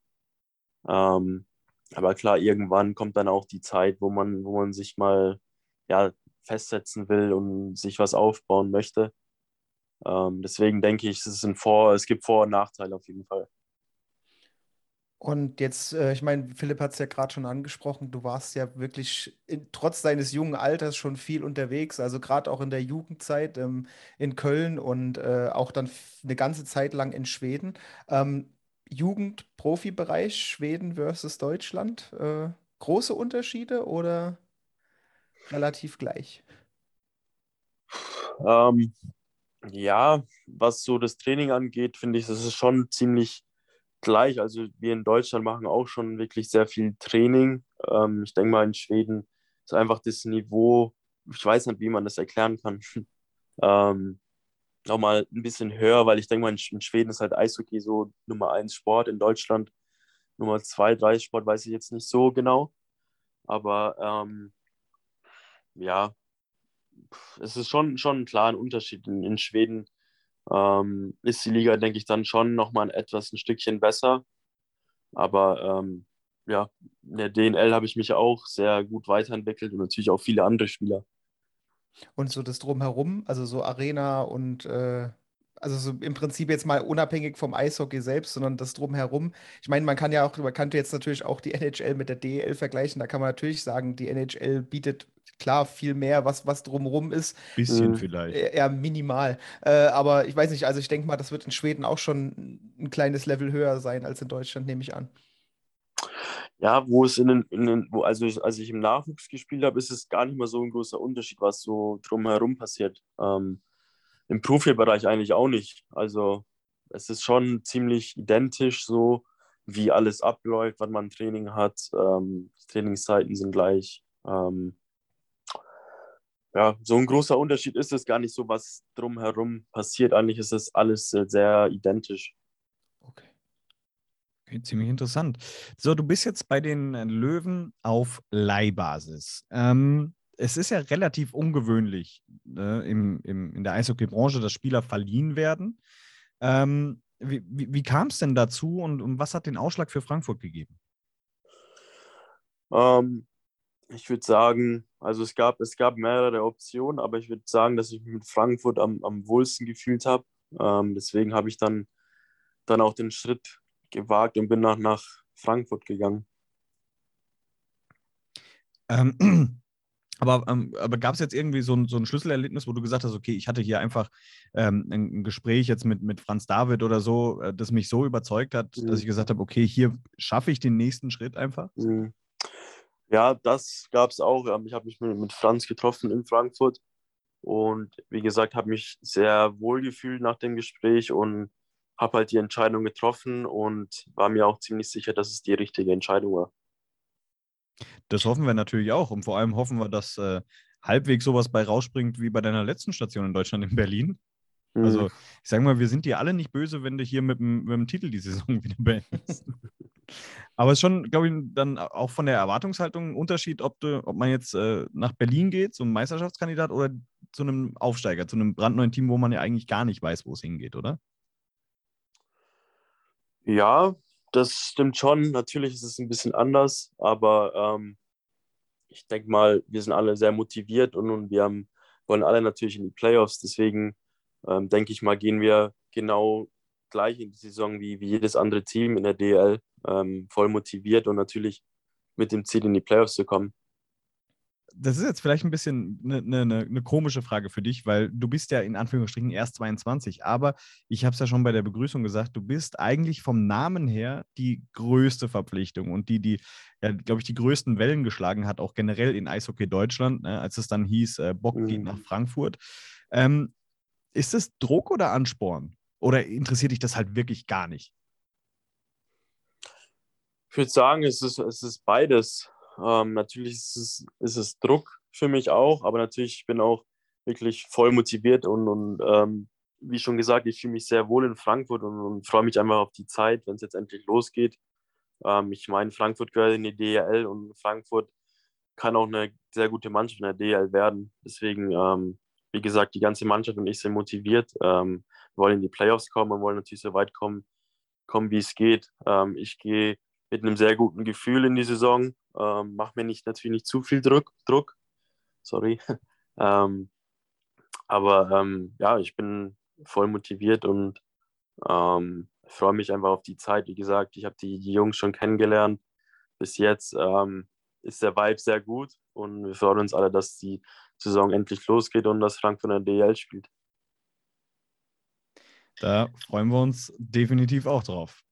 Ähm, aber klar, irgendwann kommt dann auch die Zeit, wo man, wo man sich mal ja, festsetzen will und sich was aufbauen möchte. Ähm, deswegen denke ich, es, Vor es gibt Vor- und Nachteile auf jeden Fall. Und jetzt, äh, ich meine, Philipp hat es ja gerade schon angesprochen, du warst ja wirklich in, trotz deines jungen Alters schon viel unterwegs, also gerade auch in der Jugendzeit ähm, in Köln und äh, auch dann eine ganze Zeit lang in Schweden. Ähm, Jugend-Profibereich Schweden versus Deutschland, äh, große Unterschiede oder relativ gleich? Ähm, ja, was so das Training angeht, finde ich, das ist schon ziemlich gleich. Also wir in Deutschland machen auch schon wirklich sehr viel Training. Ähm, ich denke mal, in Schweden ist einfach das Niveau, ich weiß nicht, wie man das erklären kann, ähm, nochmal ein bisschen höher, weil ich denke mal, in Sch- in Schweden ist halt Eishockey so Nummer eins Sport, in Deutschland Nummer zwei, drei Sport, weiß ich jetzt nicht so genau. Aber ähm, ja, es ist schon, schon klar ein Unterschied. In, in Schweden ähm, ist die Liga, denke ich, dann schon nochmal etwas ein Stückchen besser. Aber ähm, ja, in der DNL habe ich mich auch sehr gut weiterentwickelt und natürlich auch viele andere Spieler. Und so das Drumherum, also so Arena und äh, also so im Prinzip jetzt mal unabhängig vom Eishockey selbst, sondern das Drumherum. Ich meine, man kann ja auch, man könnte jetzt natürlich auch die NHL mit der DEL vergleichen. Da kann man natürlich sagen, die NHL bietet klar viel mehr, was, was drumherum ist, Bisschen Mhm. vielleicht. äh, eher minimal. Äh, aber ich weiß nicht, also ich denke mal, das wird in Schweden auch schon ein kleines Level höher sein als in Deutschland, nehme ich an. Ja, wo es in den, in den wo, also ich, als ich im Nachwuchs gespielt habe, ist es gar nicht mal so ein großer Unterschied, was so drumherum passiert. Ähm, Im Profibereich eigentlich auch nicht. Also es ist schon ziemlich identisch so, wie alles abläuft, wann man Training hat. Ähm, die Trainingszeiten sind gleich. Ähm, ja, so ein großer Unterschied ist es gar nicht so, was drumherum passiert. Eigentlich ist es alles äh, sehr identisch. Okay. Okay, ziemlich interessant. So, du bist jetzt bei den äh, Löwen auf Leihbasis. Ähm, es ist ja relativ ungewöhnlich ne, im, im, in der Eishockey-Branche, dass Spieler verliehen werden. Ähm, wie wie, wie kam es denn dazu und, und was hat den Ausschlag für Frankfurt gegeben? Ähm, ich würde sagen, also es gab, es gab mehrere Optionen, aber ich würde sagen, dass ich mich mit Frankfurt am, am wohlsten gefühlt habe. Ähm, deswegen habe ich dann, dann auch den Schritt gewagt und bin nach, nach Frankfurt gegangen. Ähm, aber ähm, aber gab es jetzt irgendwie so ein, so ein Schlüsselerlebnis, wo du gesagt hast, okay, ich hatte hier einfach ähm, ein, Gespräch jetzt mit, mit Franz David oder so, äh, das mich so überzeugt hat, Mhm. dass ich gesagt habe, okay, hier schaffe ich den nächsten Schritt einfach? Mhm. Ja, das gab es auch. Ähm, Ich habe mich mit, Franz getroffen in Frankfurt und wie gesagt, habe mich sehr wohl gefühlt nach dem Gespräch und habe halt die Entscheidung getroffen und war mir auch ziemlich sicher, dass es die richtige Entscheidung war. Das hoffen wir natürlich auch. Und vor allem hoffen wir, dass äh, halbwegs sowas bei rausspringt wie bei deiner letzten Station in Deutschland in Berlin. Mhm. Also, ich sage mal, wir sind dir alle nicht böse, wenn du hier mit dem, mit dem Titel die Saison wieder beendest. Aber es ist schon, glaube ich, dann auch von der Erwartungshaltung ein Unterschied, ob, du, ob man jetzt äh, nach Berlin geht, zum Meisterschaftskandidat, oder zu einem Aufsteiger, zu einem brandneuen Team, wo man ja eigentlich gar nicht weiß, wo es hingeht, oder? Ja, das stimmt schon. Natürlich ist es ein bisschen anders, aber ähm, ich denke mal, wir sind alle sehr motiviert und, und wir haben, wollen alle natürlich in die Playoffs. Deswegen ähm, denke ich mal, gehen wir genau gleich in die Saison wie, wie jedes andere Team in der DL, ähm, voll motiviert und natürlich mit dem Ziel, in die Playoffs zu kommen. das ist jetzt vielleicht ein bisschen eine ne, ne, ne komische Frage für dich, weil du bist ja in Anführungsstrichen erst 22, aber ich habe es ja schon bei der Begrüßung gesagt, du bist eigentlich vom Namen her die größte Verpflichtung und die, die, ja, glaube ich, die größten Wellen geschlagen hat, auch generell in Eishockey Deutschland, ne, als es dann hieß, äh, Bock mhm. geht nach Frankfurt. Ähm, ist es Druck oder Ansporn? Oder interessiert dich das halt wirklich gar nicht? Ich würde sagen, es ist, es ist beides. Ähm, natürlich ist es, ist es Druck für mich auch, aber natürlich ich bin auch wirklich voll motiviert und, und ähm, wie schon gesagt, ich fühle mich sehr wohl in Frankfurt und, und freue mich einfach auf die Zeit, wenn es jetzt endlich losgeht. Ähm, ich meine, Frankfurt gehört in die DL und Frankfurt kann auch eine sehr gute Mannschaft in der DL werden. Deswegen, ähm, wie gesagt, die ganze Mannschaft und ich sind motiviert, ähm, wollen in die Playoffs kommen und wollen natürlich so weit kommen, kommen wie es geht. Ähm, ich gehe mit einem sehr guten Gefühl in die Saison. Ähm, Mache mir nicht, natürlich nicht zu viel Druck. Druck. Sorry. ähm, aber ähm, ja, ich bin voll motiviert und ähm, freue mich einfach auf die Zeit. Wie gesagt, ich habe die, die, Jungs schon kennengelernt. Bis jetzt ist der Vibe sehr gut und wir freuen uns alle, dass die Saison endlich losgeht und dass Frankfurt in der DL spielt. Da freuen wir uns definitiv auch drauf.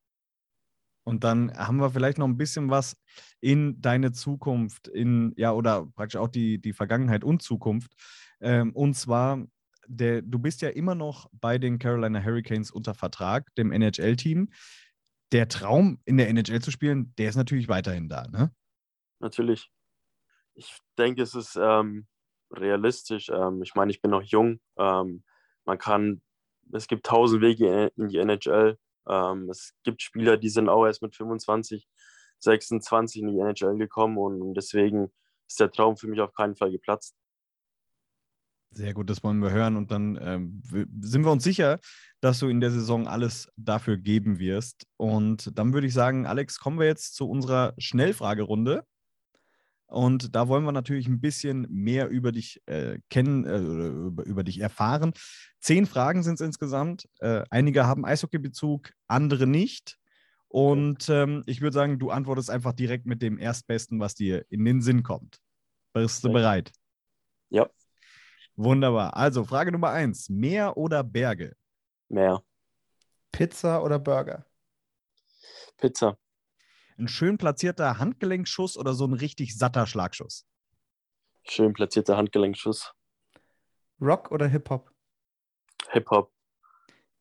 Und dann haben wir vielleicht noch ein bisschen was in deine Zukunft, in, ja, oder praktisch auch die, die Vergangenheit und Zukunft. Ähm, und zwar, der, du bist ja immer noch bei den Carolina Hurricanes unter Vertrag, dem NHL-Team. Der Traum, in der NHL zu spielen, der ist natürlich weiterhin da, ne? Natürlich. Ich denke, es ist ähm, realistisch. Ähm, ich meine, ich bin noch jung. Ähm, man kann, es gibt tausend Wege in die NHL. Ähm, es gibt Spieler, die sind auch erst mit 25, 26 in die NHL gekommen und deswegen ist der Traum für mich auf keinen Fall geplatzt. Sehr gut, das wollen wir hören. Und dann ähm, sind wir uns sicher, dass du in der Saison alles dafür geben wirst. Und dann würde ich sagen, Alex, kommen wir jetzt zu unserer Schnellfragerunde. Und da wollen wir natürlich ein bisschen mehr über dich äh, kennen, äh, über, über, dich erfahren. Zehn Fragen sind es insgesamt. Äh, einige haben Eishockey-Bezug, andere nicht. Und ähm, ich würde sagen, du antwortest einfach direkt mit dem Erstbesten, was dir in den Sinn kommt. Bist du bereit? Ja. Wunderbar. Also, Frage Nummer eins: Meer oder Berge? Meer. Pizza oder Burger? Pizza ein schön platzierter Handgelenkschuss oder so ein richtig satter Schlagschuss? Schön platzierter Handgelenkschuss. Rock oder Hip-Hop? Hip-Hop.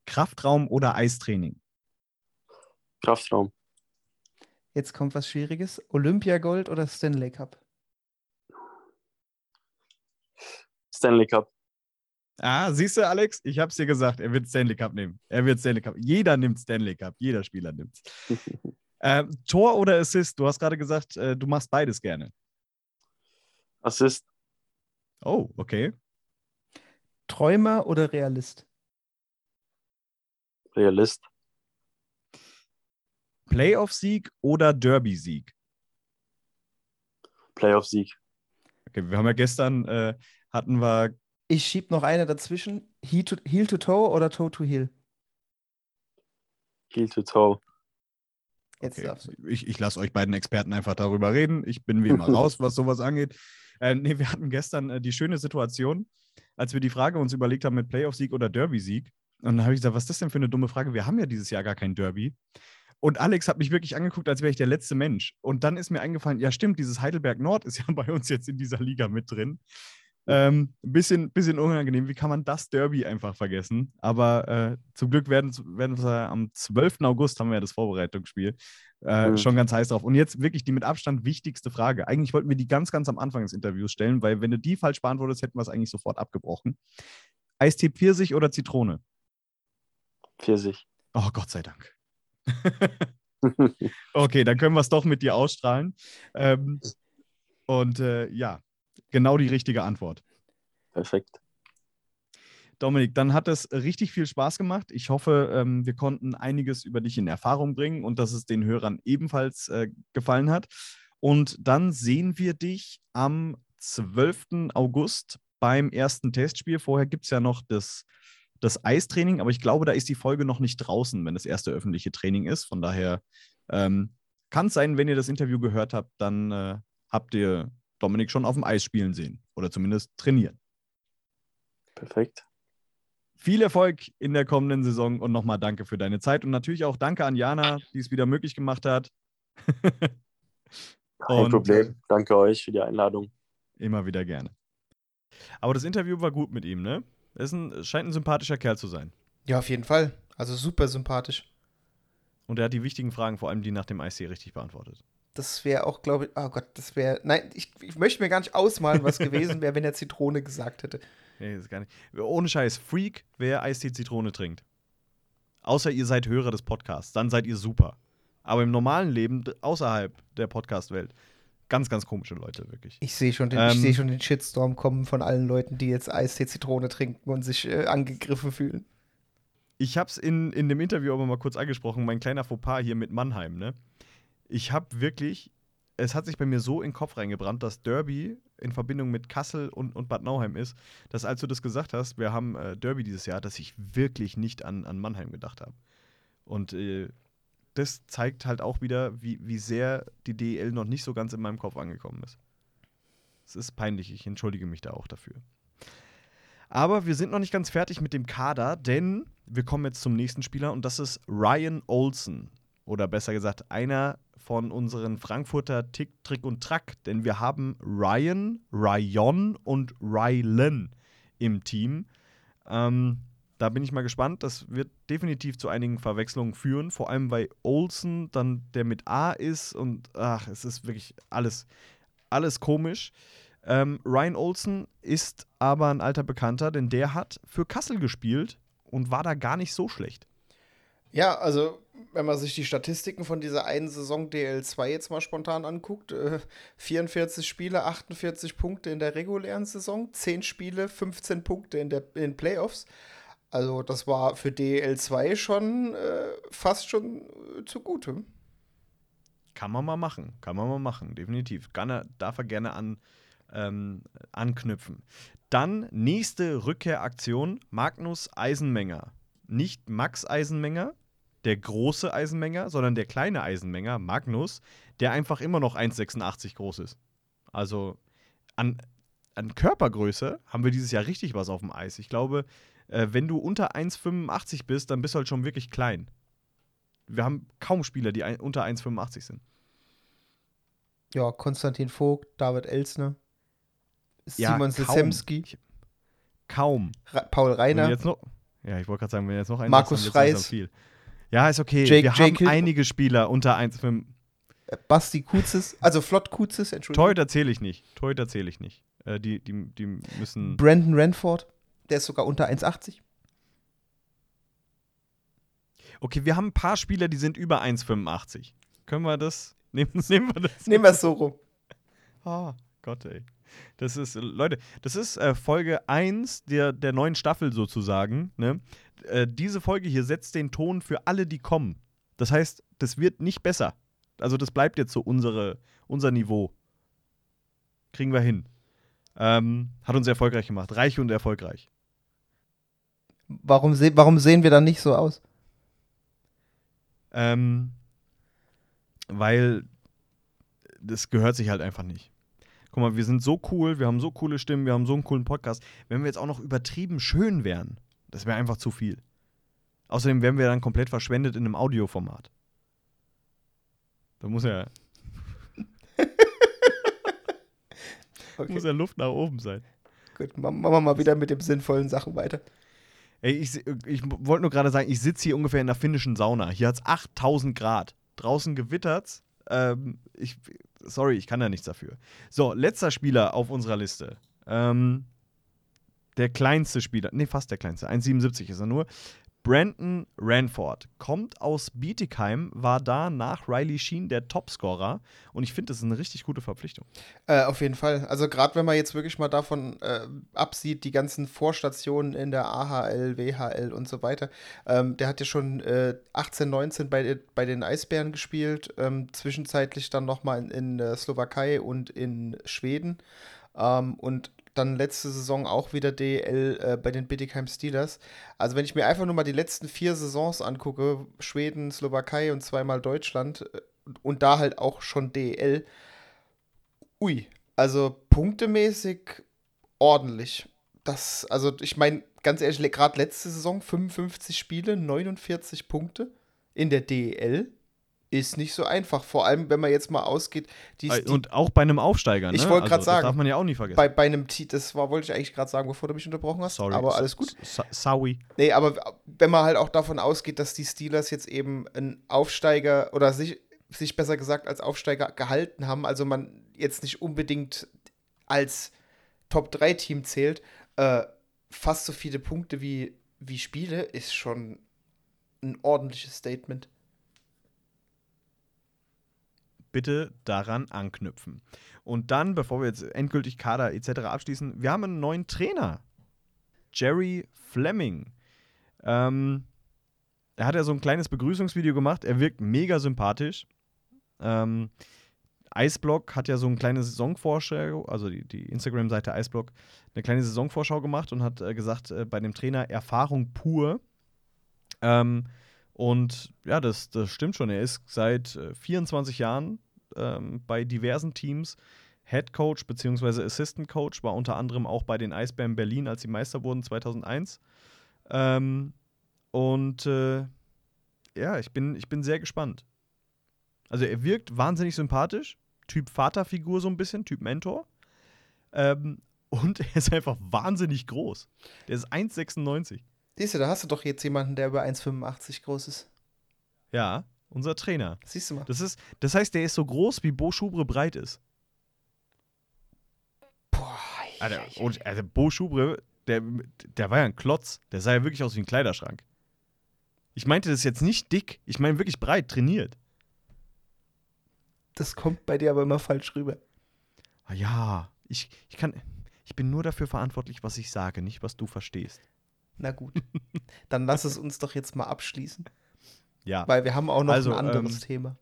Kraftraum oder Eistraining? Kraftraum. Jetzt kommt was Schwieriges. Olympiagold oder Stanley Cup? Stanley Cup. Ah, siehst du, Alex? Ich hab's dir gesagt, er wird Stanley Cup nehmen. Er wird Stanley Cup. Jeder nimmt Stanley Cup. Jeder Spieler nimmt's. Äh, Tor oder Assist? Du hast gerade gesagt, äh, du machst beides gerne. Assist. Oh, okay. Träumer oder Realist? Realist. Playoff-Sieg oder Derby-Sieg? Playoff-Sieg. Okay, wir haben ja gestern, äh, hatten wir. Ich schieb noch eine dazwischen. Heel to, heel to toe oder toe to heel? Heel to toe. Okay. Ich, ich lasse euch beiden Experten einfach darüber reden. Ich bin wie immer raus, was sowas angeht. Äh, nee, wir hatten gestern äh, die schöne Situation, als wir die Frage uns überlegt haben mit Playoff-Sieg oder Derby-Sieg. Und dann habe ich gesagt, was ist das denn für eine dumme Frage? Wir haben ja dieses Jahr gar kein Derby. Und Alex hat mich wirklich angeguckt, als wäre ich der letzte Mensch. Und dann ist mir eingefallen, ja stimmt, dieses Heidelberg Nord ist ja bei uns jetzt in dieser Liga mit drin. Ähm, bisschen, bisschen unangenehm. Wie kann man das Derby einfach vergessen? Aber äh, zum Glück werden, werden wir am 12. August haben wir ja das Vorbereitungsspiel. Äh, mhm. Schon ganz heiß drauf. Und jetzt wirklich die mit Abstand wichtigste Frage. Eigentlich wollten wir die ganz, ganz am Anfang des Interviews stellen, weil wenn du die falsch beantwortest, hätten wir es eigentlich sofort abgebrochen. Eistee Pfirsich oder Zitrone? Pfirsich. Oh, Gott sei Dank. okay, dann können wir es doch mit dir ausstrahlen. Ähm, und äh, ja, Genau die richtige Antwort. Perfekt. Dominik, dann hat es richtig viel Spaß gemacht. Ich hoffe, ähm, wir konnten einiges über dich in Erfahrung bringen und dass es den Hörern ebenfalls äh, gefallen hat. Und dann sehen wir dich am 12. August beim ersten Testspiel. Vorher gibt es ja noch das, das Eistraining, aber ich glaube, da ist die Folge noch nicht draußen, wenn das erste öffentliche Training ist. Von daher ähm, kann es sein, wenn ihr das Interview gehört habt, dann äh, habt ihr Dominik schon auf dem Eis spielen sehen oder zumindest trainieren. Perfekt. Viel Erfolg in der kommenden Saison und nochmal danke für deine Zeit und natürlich auch danke an Jana, die es wieder möglich gemacht hat. Kein Und- Problem. Danke euch für die Einladung. Immer wieder gerne. Aber das Interview war gut mit ihm, ne? Er ist ein, scheint ein sympathischer Kerl zu sein. Ja, auf jeden Fall. Also super sympathisch. Und er hat die wichtigen Fragen, vor allem die nach dem Eistee, richtig beantwortet. Das wäre auch, glaube ich, oh Gott, das wäre, nein, ich, ich möchte mir gar nicht ausmalen, was gewesen wäre, wenn er Zitrone gesagt hätte. Nee, das ist gar nicht. Ohne Scheiß, Freak, wer Eistee Zitrone trinkt. Außer ihr seid Hörer des Podcasts, dann seid ihr super. Aber im normalen Leben, außerhalb der Podcast-Welt, ganz, ganz komische Leute, wirklich. Ich sehe schon, den- Ähm. ich sehe schon den Shitstorm kommen von allen Leuten, die jetzt Eistee Zitrone trinken und sich äh, angegriffen fühlen. Ich hab's in, in dem Interview aber mal kurz angesprochen, mein kleiner Fauxpas hier mit Mannheim, ne? Ich hab wirklich, es hat sich bei mir so in den Kopf reingebrannt, dass Derby in Verbindung mit Kassel und, und Bad Nauheim ist, dass als du das gesagt hast, wir haben äh, Derby dieses Jahr, dass ich wirklich nicht an, an Mannheim gedacht habe. Und äh, das zeigt halt auch wieder, wie, wie sehr die DEL noch nicht so ganz in meinem Kopf angekommen ist. Es ist peinlich, ich entschuldige mich da auch dafür. Aber wir sind noch nicht ganz fertig mit dem Kader, denn wir kommen jetzt zum nächsten Spieler und das ist Ryan Olsen. Oder besser gesagt, einer von unseren Frankfurter Tick, Trick und Track. Denn wir haben Ryan, Ryan und Rylan im Team. Ähm, da bin ich mal gespannt. Das wird definitiv zu einigen Verwechslungen führen. Vor allem, weil Olsen dann der mit A ist und ach, es ist wirklich alles, alles komisch. Ähm, Ryan Olsen ist aber ein alter Bekannter, denn der hat für Kassel gespielt und war da gar nicht so schlecht. Ja, also wenn man sich die Statistiken von dieser einen Saison DL2 jetzt mal spontan anguckt, äh, 44 Spiele, 48 Punkte in der regulären Saison, 10 Spiele, 15 Punkte in, der, in den Playoffs. Also das war für DL2 schon äh, fast schon äh, zugute. Kann man mal machen, kann man mal machen, definitiv. Kann darf er gerne an, ähm, anknüpfen. Dann nächste Rückkehraktion: Magnus Eisenmenger. Nicht Max Eisenmenger, der große Eisenmenger, sondern der kleine Eisenmenger, Magnus, der einfach immer noch 1,86 groß ist. Also an, an Körpergröße haben wir dieses Jahr richtig was auf dem Eis. Ich glaube, äh, wenn du unter 1,85 bist, dann bist du halt schon wirklich klein. Wir haben kaum Spieler, die ein, unter 1,85 sind. Ja, Konstantin Vogt, David Elsner, Ja, Simon kaum. Sesemski, Ich- Kaum. Ra Paul Reiner. jetzt noch, ja, ich wollte gerade sagen, wenn jetzt noch einen Markus Freis. viel. Ja, ist okay. Jake- wir Jake haben einige Spieler unter 1,5. Äh, Basti Kuzis, also Flott Kuzis, Entschuldigung. Torhüter zähle ich nicht. Torhüter zähle ich nicht. Äh, die, die, die müssen. Brandon Renford, der ist sogar unter 1,80. Okay, wir haben ein paar Spieler, die sind über 1,85. Können wir das? Nehmen, nehmen wir das? Nehmen wir es so rum. Ah, Gott, ey. Das ist, Leute, das ist äh, Folge 1 der, der neuen Staffel sozusagen. Ne? Äh, diese Folge hier setzt den Ton für alle, die kommen. Das heißt, das wird nicht besser. Also, das bleibt jetzt so unsere, unser Niveau. Kriegen wir hin. Ähm, hat uns erfolgreich gemacht. Reich und erfolgreich. Warum, se warum sehen wir dann nicht so aus? Ähm, weil das gehört sich halt einfach nicht. Guck mal, wir sind so cool, wir haben so coole Stimmen, wir haben so einen coolen Podcast. Wenn wir jetzt auch noch übertrieben schön wären, das wäre einfach zu viel. Außerdem wären wir dann komplett verschwendet in einem Audioformat. Da muss ja, Okay, muss ja Luft nach oben sein. gut. ma- Machen wir mal wieder mit den sinnvollen Sachen weiter. Ey, ich, ich wollte nur gerade sagen, ich sitze hier ungefähr in der finnischen Sauna. Hier hat es 8000 Grad. Draußen gewittert's. Ähm, ich, sorry, ich kann da nichts dafür. So, letzter Spieler auf unserer Liste. Ähm, der kleinste Spieler, nee, fast der kleinste, 1,77 ist er nur. Brandon Ranford kommt aus Bietigheim, war da nach Riley Sheen der Topscorer und ich finde, das ist eine richtig gute Verpflichtung. Äh, auf jeden Fall. Also gerade wenn man jetzt wirklich mal davon äh, absieht, die ganzen Vorstationen in der AHL, WHL und so weiter. Ähm, der hat ja schon äh, 18, 19 bei, bei den Eisbären gespielt, ähm, zwischenzeitlich dann nochmal in, in der Slowakei und in Schweden. Ähm, und dann letzte Saison auch wieder DL äh, bei den Bietigheim Steelers. Also wenn ich mir einfach nur mal die letzten vier Saisons angucke, Schweden, Slowakei und zweimal Deutschland äh, und da halt auch schon DL, ui, Also punktemäßig ordentlich. Das, also ich meine, ganz ehrlich, gerade letzte Saison 55 Spiele, 49 Punkte in der DEL ist nicht so einfach. Vor allem, wenn man jetzt mal ausgeht, die, die Und auch bei einem Aufsteiger, ne? Ich wollte grad also, sagen, Das darf man ja auch nie vergessen. bei, bei einem Team, das war, wollte ich eigentlich gerade sagen, bevor du mich unterbrochen hast. Sorry. Aber alles gut. Sorry. Nee, aber wenn man halt auch davon ausgeht, dass die Steelers jetzt eben einen Aufsteiger oder sich, sich besser gesagt als Aufsteiger gehalten haben, also man jetzt nicht unbedingt als Top-3-Team zählt, äh, fast so viele Punkte wie, wie Spiele, ist schon ein ordentliches Statement. Bitte daran anknüpfen. Und dann, bevor wir jetzt endgültig Kader etc. abschließen, wir haben einen neuen Trainer. Jerry Fleming. Ähm, er hat ja so ein kleines Begrüßungsvideo gemacht. Er wirkt mega sympathisch. Ähm, Iceblock hat ja so ein kleines Saisonvorschau, also die, die Instagram-Seite Iceblock, eine kleine Saisonvorschau gemacht und hat äh, gesagt, äh, bei dem Trainer Erfahrung pur. Ähm, und ja, das, das stimmt schon. Er ist seit äh, 24 Jahren ähm, bei diversen Teams Head Coach bzw. Assistant Coach, war unter anderem auch bei den Eisbären Berlin, als sie Meister wurden 2001. Ähm, und äh, ja, ich bin, ich bin sehr gespannt. Also er wirkt wahnsinnig sympathisch, Typ Vaterfigur so ein bisschen, Typ Mentor. Ähm, und er ist einfach wahnsinnig groß. Der ist 1,96. Siehst du, da hast du doch jetzt jemanden, der über 1,85 groß ist. Ja, unser Trainer. Siehst du mal. Das, ist, das heißt, der ist so groß, wie Bo Schubre breit ist. Boah, Alter, und, also Bo Schubre, der, der war ja ein Klotz. Der sah ja wirklich aus wie ein Kleiderschrank. Ich meinte das jetzt nicht dick, ich meine wirklich breit, trainiert. das kommt bei dir aber immer falsch rüber. Ah ja, ich, ich kann. Ich bin nur dafür verantwortlich, was ich sage, nicht was du verstehst. Na gut. Dann lass es uns doch jetzt mal abschließen, Ja. weil wir haben auch noch Also, ein anderes ähm, Thema.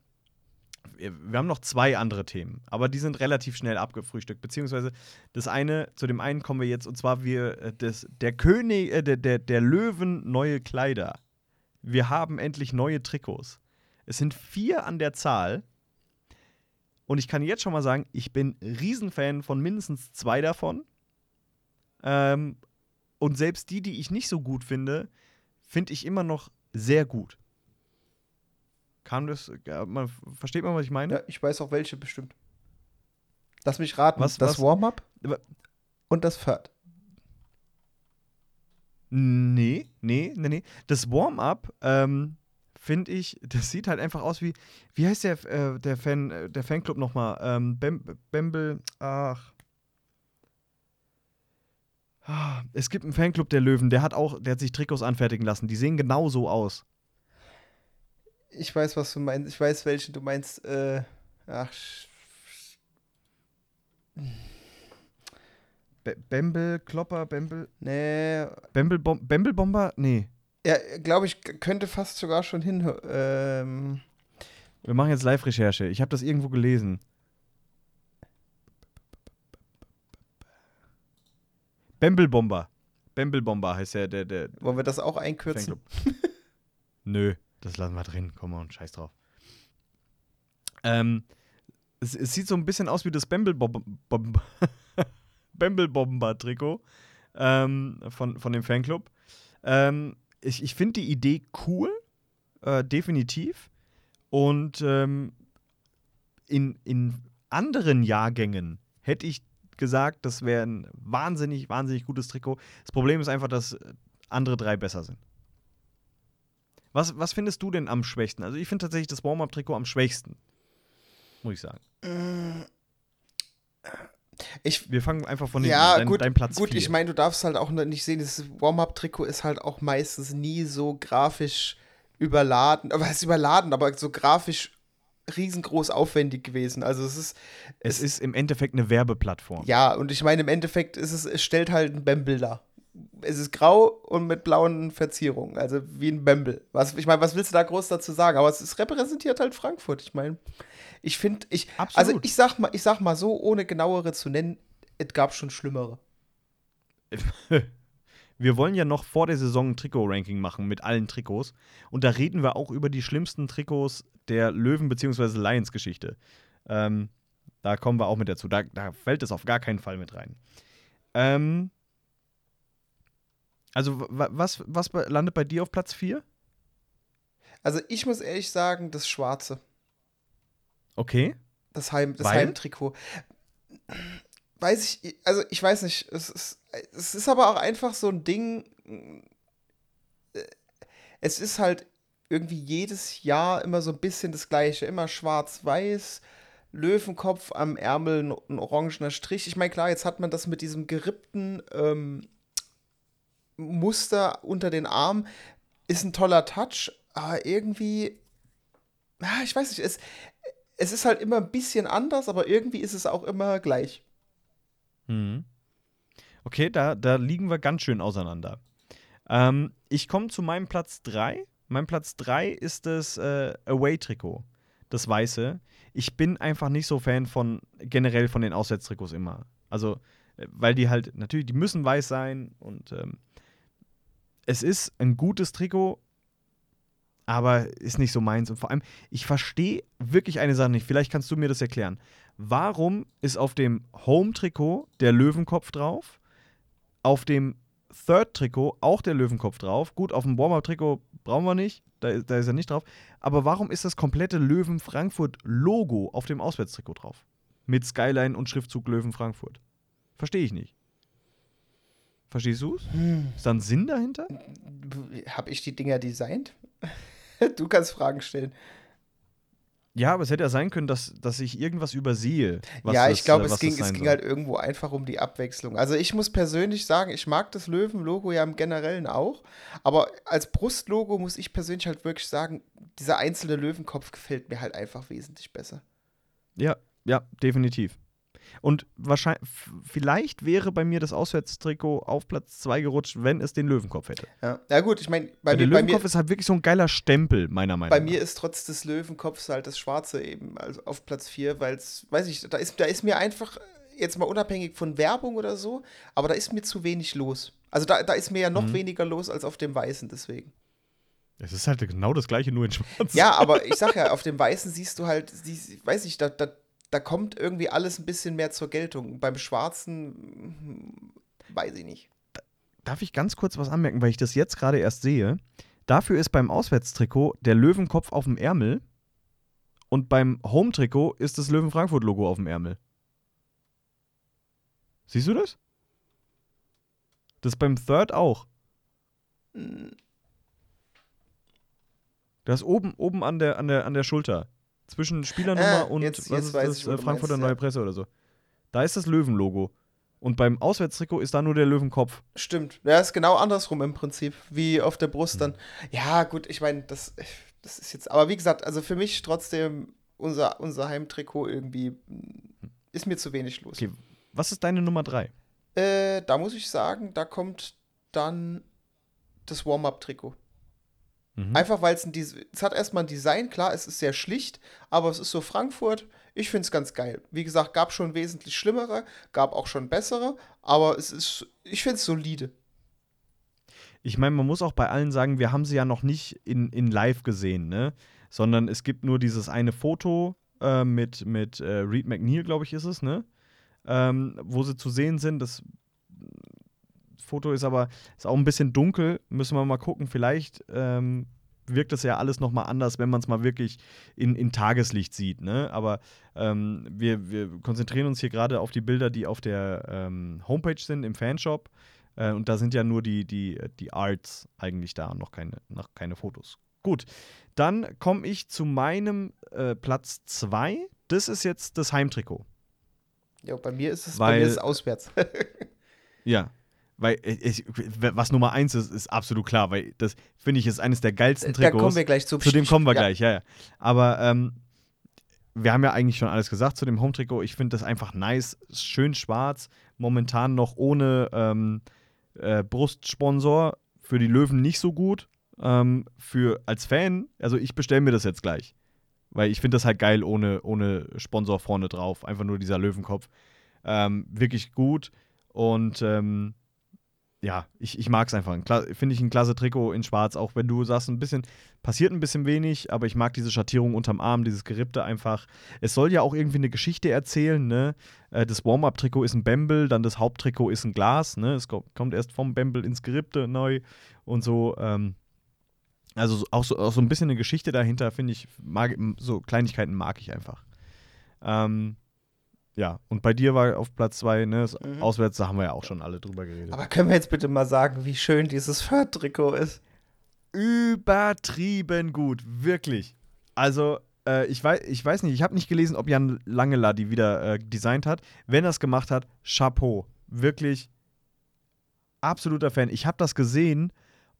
wir haben noch zwei andere Themen, aber die sind relativ schnell abgefrühstückt. Beziehungsweise das eine, zu dem einen kommen wir jetzt, und zwar wir, äh, das, der König, äh, der, der, der Löwen neue Kleider. Wir haben endlich neue Trikots. Es sind vier an der Zahl. Und ich kann jetzt schon mal sagen, ich bin Riesenfan von mindestens zwei davon. Ähm, und selbst die, die ich nicht so gut finde, finde ich immer noch sehr gut. Kam das, ja, man, versteht man, was ich meine? Ja, ich weiß auch welche bestimmt. Lass mich raten. Was- das? Warm-up und das Third. Nee, nee, nee, nee. Das Warm-up, ähm, finde ich, das sieht halt einfach aus wie, wie heißt der, äh, der, Fan, äh, der Fanclub nochmal? Ähm, Bem, Bembel, ach. Es gibt einen Fanclub der Löwen, der hat auch, der hat sich Trikots anfertigen lassen. Die sehen genau so aus. Ich weiß, was du meinst. Ich weiß, welchen du meinst. Äh, ach, Be Bembel, Klopper, Bembel, nee. Bembel, Bom Bembel Bomber? Nee. Ja, glaube ich, könnte fast sogar schon hin. Ähm, Wir machen jetzt Live-Recherche. Ich habe das irgendwo gelesen. Bembel Bomber. Bembel Bomber heißt ja der, der wollen wir das auch einkürzen? Nö, das lassen wir drin. Komm mal, scheiß drauf. Ähm, es, es sieht so ein bisschen aus wie das Bembel Bomber Bembel Bomber Trikot ähm, von, von dem Fanclub. Ähm, ich ich finde die Idee cool, äh, definitiv. Und ähm, in, in anderen Jahrgängen hätte ich gesagt, das wäre ein wahnsinnig, wahnsinnig gutes Trikot. Das Problem ist einfach, dass andere drei besser sind. Was, was findest du denn am schwächsten? Also ich finde tatsächlich das Warm-Up-Trikot am schwächsten. Muss ich sagen. Ich, Wir fangen einfach von hinten ja, an. Dein, gut, dein Platz gut vier. ich meine, du darfst halt auch nicht sehen, das Warm-Up-Trikot ist halt auch meistens nie so grafisch überladen, aber es ist überladen, aber so grafisch riesengroß aufwendig gewesen. Also es ist, es ist im Endeffekt eine Werbeplattform. ja, und ich meine, im Endeffekt ist es, es stellt halt ein Bembel dar. Es ist grau und mit blauen Verzierungen, also wie ein Bembel. Was, ich meine, was willst du da groß dazu sagen? Aber es, es repräsentiert halt Frankfurt. Ich meine, ich finde, ich, also Absolut. ich sag mal, ich sag mal so, ohne genauere zu nennen, es gab schon schlimmere. Wir wollen ja noch vor der Saison ein Trikot-Ranking machen mit allen Trikots. Und da reden wir auch über die schlimmsten Trikots der Löwen- bzw. Lions-Geschichte. Ähm, Da kommen wir auch mit dazu. Da, da fällt es auf gar keinen Fall mit rein. Ähm, also, wa- was, was landet bei dir auf Platz 4? Also ich muss ehrlich sagen, das Schwarze. Okay. Das, Heim, das? Heimtrikot. Weiß ich, also ich weiß nicht, es ist, es ist aber auch einfach so ein Ding. äh, Es ist halt irgendwie jedes Jahr immer so ein bisschen das Gleiche. Immer schwarz-weiß, Löwenkopf am Ärmel, ein, orangener Strich. Ich meine, klar, jetzt hat man das mit diesem gerippten ähm, Muster unter den Armen. Ist ein toller Touch, aber irgendwie, ah, ich weiß nicht, es, es ist halt immer ein bisschen anders, aber irgendwie ist es auch immer gleich. Mhm. Okay, da, da liegen wir ganz schön auseinander. Ähm, ich komme zu meinem Platz 3. Mein Platz 3 ist das äh, Away-Trikot, das weiße. Ich bin einfach nicht so Fan von generell von den Auswärtstrikots immer. Also, äh, weil die halt, natürlich, die müssen weiß sein und ähm, es ist ein gutes Trikot, aber ist nicht so meins. Und vor allem, ich verstehe wirklich eine Sache nicht. Vielleicht kannst du mir das erklären. Warum ist auf dem Home-Trikot der Löwenkopf drauf? Auf dem Third-Trikot auch der Löwenkopf drauf. Gut, auf dem Warm-Up-Trikot brauchen wir nicht. Da, da ist er nicht drauf. Aber warum ist das komplette Löwen-Frankfurt-Logo auf dem Auswärtstrikot drauf? Mit Skyline und Schriftzug Löwen Frankfurt. Verstehe ich nicht. Verstehst du es? Ist da ein Sinn dahinter? Habe ich die Dinger designt? du kannst Fragen stellen. Ja, aber es hätte ja sein können, dass, dass ich irgendwas übersehe. was ja, ich glaube, äh, es ging, es ging soll. halt irgendwo einfach um die Abwechslung. Also ich muss persönlich sagen, ich mag das Löwen-Logo ja im Generellen auch, aber als Brustlogo muss ich persönlich halt wirklich sagen, dieser einzelne Löwenkopf gefällt mir halt einfach wesentlich besser. Ja, ja, definitiv. Und wahrscheinlich, vielleicht wäre bei mir das Auswärtstrikot auf Platz 2 gerutscht, wenn es den Löwenkopf hätte. Ja, ja gut, ich meine, bei, der mir, bei, Löwenkopf mir, ist halt wirklich so ein geiler Stempel, meiner Meinung bei nach. mir ist trotz des Löwenkopfs halt das Schwarze eben also auf Platz 4, weil es, weiß ich, da ist, da ist mir einfach, jetzt mal unabhängig von Werbung oder so, aber da ist mir zu wenig los. Also da, da ist mir ja noch Mhm. weniger los als auf dem Weißen, deswegen. Es ist halt genau das gleiche, nur in schwarz. Ja, aber ich sag ja, auf dem Weißen siehst du halt, weiß ich, da, da, da kommt irgendwie alles ein bisschen mehr zur Geltung. Beim Schwarzen hm, weiß ich nicht. Darf ich ganz kurz was anmerken, weil ich das jetzt gerade erst sehe? Dafür ist beim Auswärtstrikot der Löwenkopf auf dem Ärmel und beim Home-Trikot ist das Löwen-Frankfurt-Logo auf dem Ärmel. Siehst du das? Das ist beim Third auch. Das ist oben, oben an der, an der, an der Schulter. Zwischen Spielernummer Ah, und jetzt- was jetzt ist das, ich, äh, Frankfurter meinst, Neue. Presse oder so. Da ist das Löwenlogo. Und beim Auswärtstrikot ist da nur der Löwenkopf. Stimmt. Ja, ist genau andersrum im Prinzip, wie auf der. Brust dann. Ja, gut, ich meine, das, das ist jetzt, aber wie gesagt, also für mich trotzdem unser, unser Heimtrikot irgendwie hm, ist mir zu wenig los. Okay, was ist deine Nummer 3? Äh, da muss ich sagen, da kommt dann das Warm-Up-Trikot. Mhm. Einfach weil es ein Des es hat erstmal ein Design, klar, es ist sehr schlicht, aber es ist so Frankfurt. Ich finde es ganz geil. Wie gesagt, gab schon wesentlich schlimmere, gab auch schon bessere, aber es ist, ich finde es solide. Ich meine, man muss auch bei allen sagen, wir haben sie ja noch nicht in, in live gesehen, ne? Sondern es gibt nur dieses eine Foto äh, mit, mit äh, Reed McNeil, glaube ich, ist es, ne? Ähm, wo sie zu sehen sind. Das Foto ist aber ist auch ein bisschen dunkel. Müssen wir mal gucken. Vielleicht ähm, wirkt das ja alles noch mal anders, wenn man es mal wirklich in, in Tageslicht sieht, ne? Aber ähm, wir, wir konzentrieren uns hier gerade auf die Bilder, die auf der ähm, Homepage sind, im Fanshop. Äh, und da sind ja nur die, die, die Arts eigentlich da, noch keine, noch keine Fotos. Gut, dann komme ich zu meinem äh, Platz 2. Das ist jetzt das Heimtrikot. Ja, bei mir ist es, bei Weil- mir ist es auswärts. Ja. Weil äh, ich, was Nummer 1 ist, ist absolut klar, weil das finde ich ist eines der geilsten da Trikots. kommen wir gleich zu. Zu dem kommen wir Ja. gleich, ja, ja. Aber ähm, wir haben ja eigentlich schon alles gesagt zu dem Home-Trikot. Ich finde das einfach nice, schön schwarz, momentan noch ohne ähm, äh, Brustsponsor. Für die Löwen nicht so gut. Ähm, für als Fan, also ich bestelle mir das jetzt gleich. Weil ich finde das halt geil ohne, ohne Sponsor vorne drauf. Einfach nur dieser Löwenkopf. Ähm, wirklich gut. Und ähm, ja, ich, ich mag es einfach. Finde ich ein klasse Trikot in Schwarz, auch wenn du sagst, ein bisschen, passiert ein bisschen wenig, aber ich mag diese Schattierung unterm Arm, dieses Gerippte einfach. Es soll ja auch irgendwie eine Geschichte erzählen, ne? Äh, das Warm-Up-Trikot ist ein Bembel, dann das Haupttrikot ist ein Glas, ne? Es kommt erst vom Bembel ins Gerippte neu und so. Ähm, also auch so, auch so ein bisschen eine Geschichte dahinter, finde ich, mag, so Kleinigkeiten mag ich einfach. Ähm, ja, und bei dir war auf Platz zwei, ne, mhm. auswärts, da haben wir ja auch schon alle drüber geredet. Aber können wir jetzt bitte mal sagen, wie schön dieses Fürth-Trikot ist? Übertrieben gut, wirklich. Also, äh, ich, weiß, ich weiß nicht, ich habe nicht gelesen, ob Jan Langela die wieder äh, designt hat. Wenn er es gemacht hat, Chapeau. Wirklich absoluter Fan. Ich habe das gesehen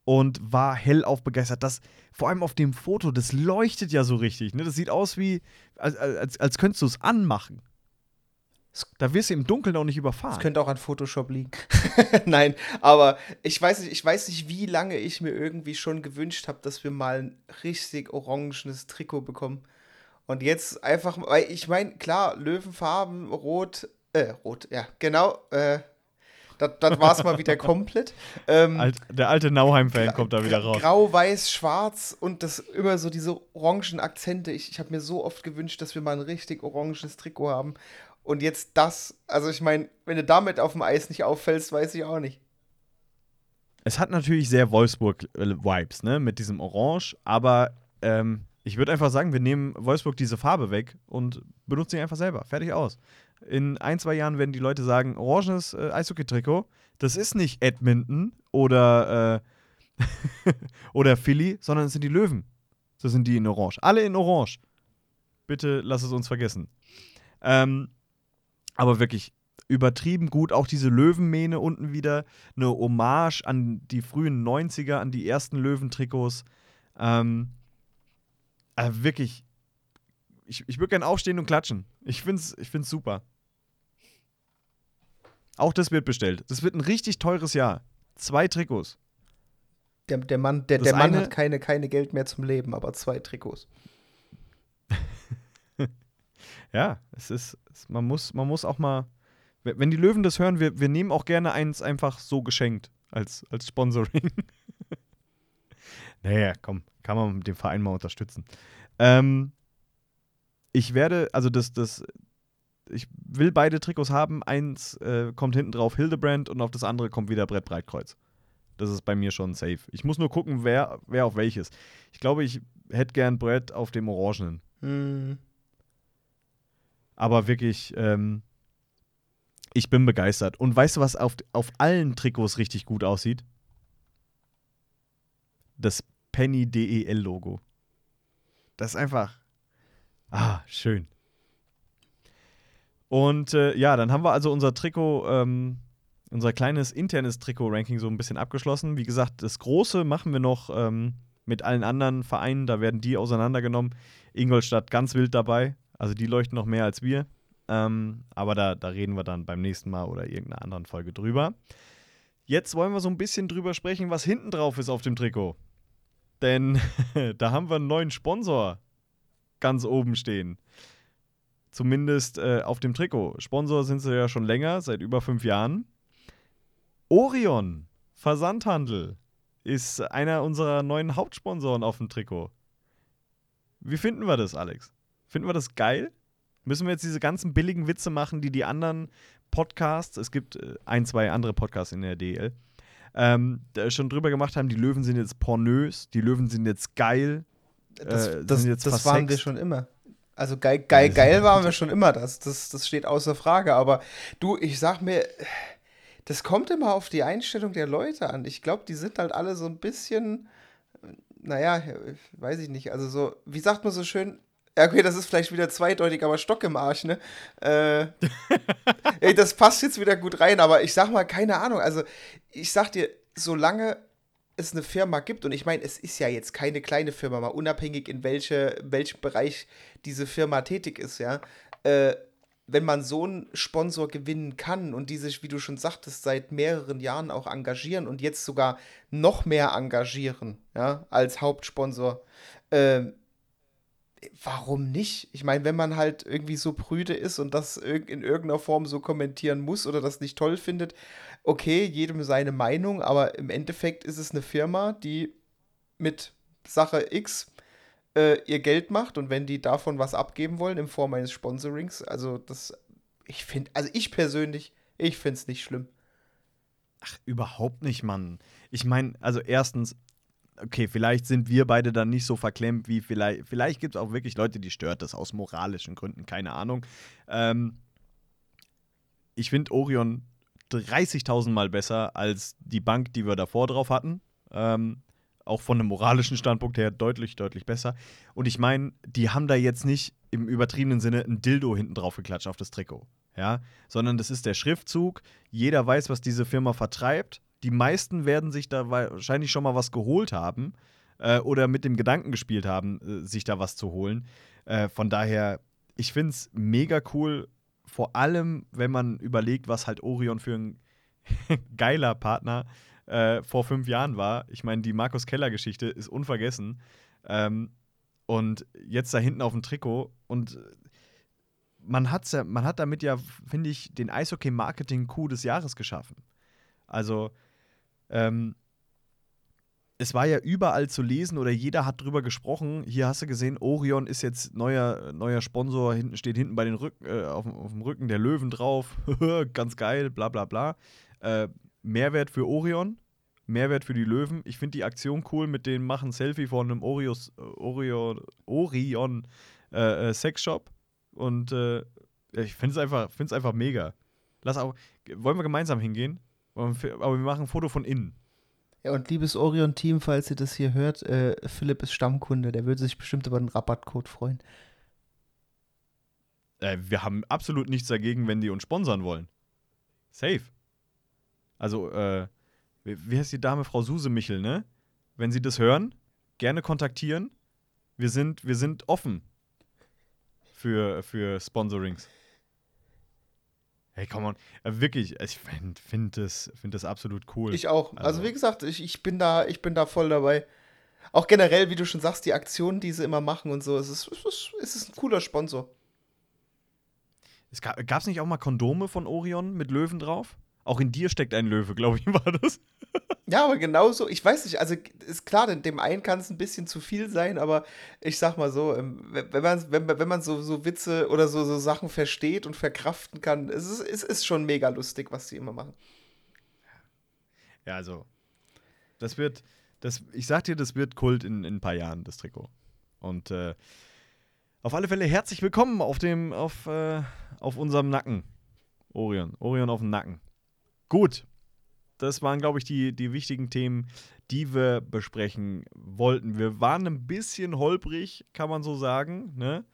und war hellauf begeistert. Das, vor allem auf dem Foto, das leuchtet ja so richtig. Ne? Das sieht aus wie, als, als, als könntest du es anmachen. Da wirst du im Dunkeln auch nicht überfahren. Das könnte auch an Photoshop liegen. Nein, aber ich weiß, nicht, ich weiß nicht, wie lange ich mir irgendwie schon gewünscht habe, dass wir mal ein richtig orangenes Trikot bekommen. Und jetzt einfach, weil ich meine, klar, Löwenfarben, rot, äh, rot, ja, genau, äh, das, war es mal wieder komplett. Ähm, Alt, der alte Nauheim-Fan kommt da wieder raus. Grau, weiß, schwarz und das immer so diese orangen Akzente. Ich, ich habe mir so oft gewünscht, dass wir mal ein richtig oranges Trikot haben. Und jetzt das, also ich meine, wenn du damit auf dem Eis nicht auffällst, weiß ich auch nicht. Es hat natürlich sehr Wolfsburg-Vibes, ne, mit diesem Orange, aber ähm, ich würde einfach sagen, wir nehmen Wolfsburg diese Farbe weg und benutzen sie einfach selber. Fertig aus. In ein, zwei Jahren werden die Leute sagen, oranges äh, Eishockey-Trikot, das ist nicht Edmonton oder, äh, oder Philly, sondern es sind die Löwen. Das sind die in Orange. Alle in Orange. Bitte lass es uns vergessen. Ähm, aber wirklich übertrieben gut. Auch diese Löwenmähne unten wieder. Eine Hommage an die frühen 90er, an die ersten Löwentrikots. Ähm, also wirklich. Ich, ich würde gerne aufstehen und klatschen. Ich finde es ich find's super. Auch das wird bestellt. Das wird ein richtig teures Jahr. Zwei Trikots. Der, der Mann, der, der Mann hat keine, keine Geld mehr zum Leben, aber zwei Trikots. Ja, es ist, es, man, muss, man muss auch mal, wenn die Löwen das hören, wir, wir nehmen auch gerne eins einfach so geschenkt als, als Sponsoring. naja, komm, kann man dem Verein mal unterstützen. Ähm, ich werde, also das, das, ich will beide Trikots haben. Eins äh, kommt hinten drauf Hildebrand und auf das andere kommt wieder Brett Breitkreuz. Das ist bei mir schon safe. Ich muss nur gucken, wer, wer auf welches. Ich glaube, ich hätte gern Brett auf dem Orangenen. Mhm. Aber wirklich, ähm, ich bin begeistert. Und weißt du, was auf, auf allen Trikots richtig gut aussieht? Das Penny DEL Logo. Das ist einfach. Ah, schön. Und äh, ja, dann haben wir also unser Trikot, ähm, unser kleines internes Trikot-Ranking so ein bisschen abgeschlossen. Wie gesagt, das große machen wir noch ähm, mit allen anderen Vereinen. Da werden die auseinandergenommen. Ingolstadt ganz wild dabei. Also die leuchten noch mehr als wir. Ähm, aber da, da reden wir dann beim nächsten Mal oder irgendeiner anderen Folge drüber. Jetzt wollen wir so ein bisschen drüber sprechen, was hinten drauf ist auf dem Trikot. Denn da haben wir einen neuen Sponsor ganz oben stehen. Zumindest äh, auf dem Trikot. Sponsor sind sie ja schon länger, seit über fünf Jahren. Orion Versandhandel ist einer unserer neuen Hauptsponsoren auf dem Trikot. Wie finden wir das, Alex? Finden wir das geil? Müssen wir jetzt diese ganzen billigen Witze machen, die die anderen Podcasts, es gibt äh, ein, zwei andere Podcasts in der DL, ähm, schon drüber gemacht haben, die Löwen sind jetzt pornös, die Löwen sind jetzt geil. Das, äh, das, das waren wir schon immer. Also geil, geil, geil waren wir schon immer, das, das, das steht außer Frage. Aber du, ich sag mir, das kommt immer auf die Einstellung der Leute an. Ich glaube, die sind halt alle so ein bisschen, naja, weiß ich nicht, also so, wie sagt man so schön, ja, okay, das ist vielleicht wieder zweideutig, aber Stock im Arsch, ne? Äh, ey, das passt jetzt wieder gut rein, aber ich sag mal, keine Ahnung. Also, ich sag dir, solange es eine Firma gibt, und ich meine, es ist ja jetzt keine kleine Firma, mal unabhängig in welche, welchem Bereich diese Firma tätig ist, ja. Äh, wenn man so einen Sponsor gewinnen kann und die sich, wie du schon sagtest, seit mehreren Jahren auch engagieren und jetzt sogar noch mehr engagieren, ja, als Hauptsponsor, äh, warum nicht? Ich meine, wenn man halt irgendwie so prüde ist und das in irgendeiner Form so kommentieren muss oder das nicht toll findet, okay, jedem seine Meinung, aber im Endeffekt ist es eine Firma, die mit Sache X äh, ihr Geld macht und wenn die davon was abgeben wollen in Form eines Sponsorings, also das, ich finde, also ich persönlich, ich finde es nicht schlimm. Ach, überhaupt nicht, Mann. Ich meine, also erstens, okay, vielleicht sind wir beide dann nicht so verklemmt wie vielleicht, vielleicht gibt es auch wirklich Leute, die stört das aus moralischen Gründen, keine Ahnung. Ähm, ich finde Orion 30.000 Mal besser als die Bank, die wir davor drauf hatten. Ähm, auch von einem moralischen Standpunkt her deutlich, deutlich besser. Und ich meine, die haben da jetzt nicht im übertriebenen Sinne ein Dildo hinten drauf geklatscht auf das Trikot. Ja, sondern das ist der Schriftzug. Jeder weiß, was diese Firma vertreibt. Die meisten werden sich da wahrscheinlich schon mal was geholt haben äh, oder mit dem Gedanken gespielt haben, äh, sich da was zu holen. Äh, von daher, ich finde es mega cool, vor allem, wenn man überlegt, was halt Orion für ein geiler Partner äh, vor fünf Jahren war. Ich meine, die Markus Keller-Geschichte ist unvergessen. Ähm, und jetzt da hinten auf dem Trikot und man, hat's ja, man hat damit ja, finde ich, den Eishockey-Marketing-Coup des Jahres geschaffen. Also, ähm, es war ja überall zu lesen oder jeder hat drüber gesprochen. Hier hast du gesehen, Orion ist jetzt neuer, neuer Sponsor, hinten steht hinten bei den Rücken, äh, auf, auf, dem Rücken der Löwen drauf. Ganz geil, bla bla bla. Äh, Mehrwert für Orion, Mehrwert für die Löwen. Ich finde die Aktion cool mit dem machen Selfie von einem Orios, Orion, Orion äh, äh, Sexshop. Und äh, ich finde es einfach, einfach mega. Lass auch, wollen wir gemeinsam hingehen? Aber wir machen ein Foto von innen. Ja, und liebes Orion-Team, falls ihr das hier hört, äh, Philipp ist Stammkunde, der würde sich bestimmt über den Rabattcode freuen. Äh, wir haben absolut nichts dagegen, wenn die uns sponsern wollen. Safe. Also, äh, wie, heißt die Dame? Frau Susemichel, ne? Wenn Sie das hören, gerne kontaktieren. Wir sind, wir sind offen für, für Sponsorings. Hey, komm on. Äh, wirklich, ich finde find das, find das absolut cool. Ich auch. Also, also wie gesagt, ich, ich, bin da, ich bin da voll dabei. Auch generell, wie du schon sagst, die Aktionen, die sie immer machen und so, es ist, es ist, es ist ein cooler Sponsor. Es gab es nicht auch mal Kondome von Orion mit Löwen drauf? Auch in dir steckt ein Löwe, glaube ich, war das. Ja, aber genauso, ich weiß nicht, also ist klar, dem einen kann es ein bisschen zu viel sein, aber ich sag mal so, ähm, wenn man, wenn, wenn man so, so Witze oder so, so Sachen versteht und verkraften kann, es ist, es ist schon mega lustig, was sie immer machen. Ja, also, das wird, das, ich sag dir, das wird Kult in, in ein paar Jahren, das Trikot. Und äh, auf alle Fälle herzlich willkommen auf dem, auf, äh, auf unserem Nacken. Orion. Orion auf dem Nacken. Gut, das waren, glaube ich, die, die wichtigen Themen, die wir besprechen wollten. Wir waren ein bisschen holprig, kann man so sagen. Ne?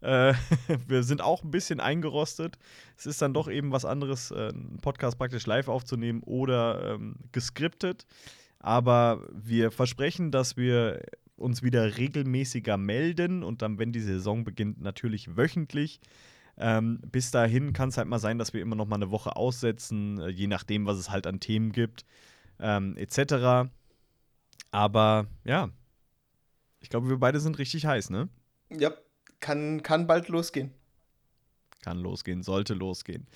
Äh, wir sind auch ein bisschen eingerostet. Es ist dann doch eben was anderes, äh, einen Podcast praktisch live aufzunehmen oder ähm, geskriptet. Aber wir versprechen, dass wir uns wieder regelmäßiger melden und dann, wenn die Saison beginnt, natürlich wöchentlich. Ähm, bis dahin kann es halt mal sein, dass wir immer noch mal eine Woche aussetzen, äh, je nachdem, was es halt an Themen gibt, ähm, etc. Aber ja, ich glaube, wir beide sind richtig heiß, ne? Ja, kann, kann bald losgehen. Kann losgehen, sollte losgehen.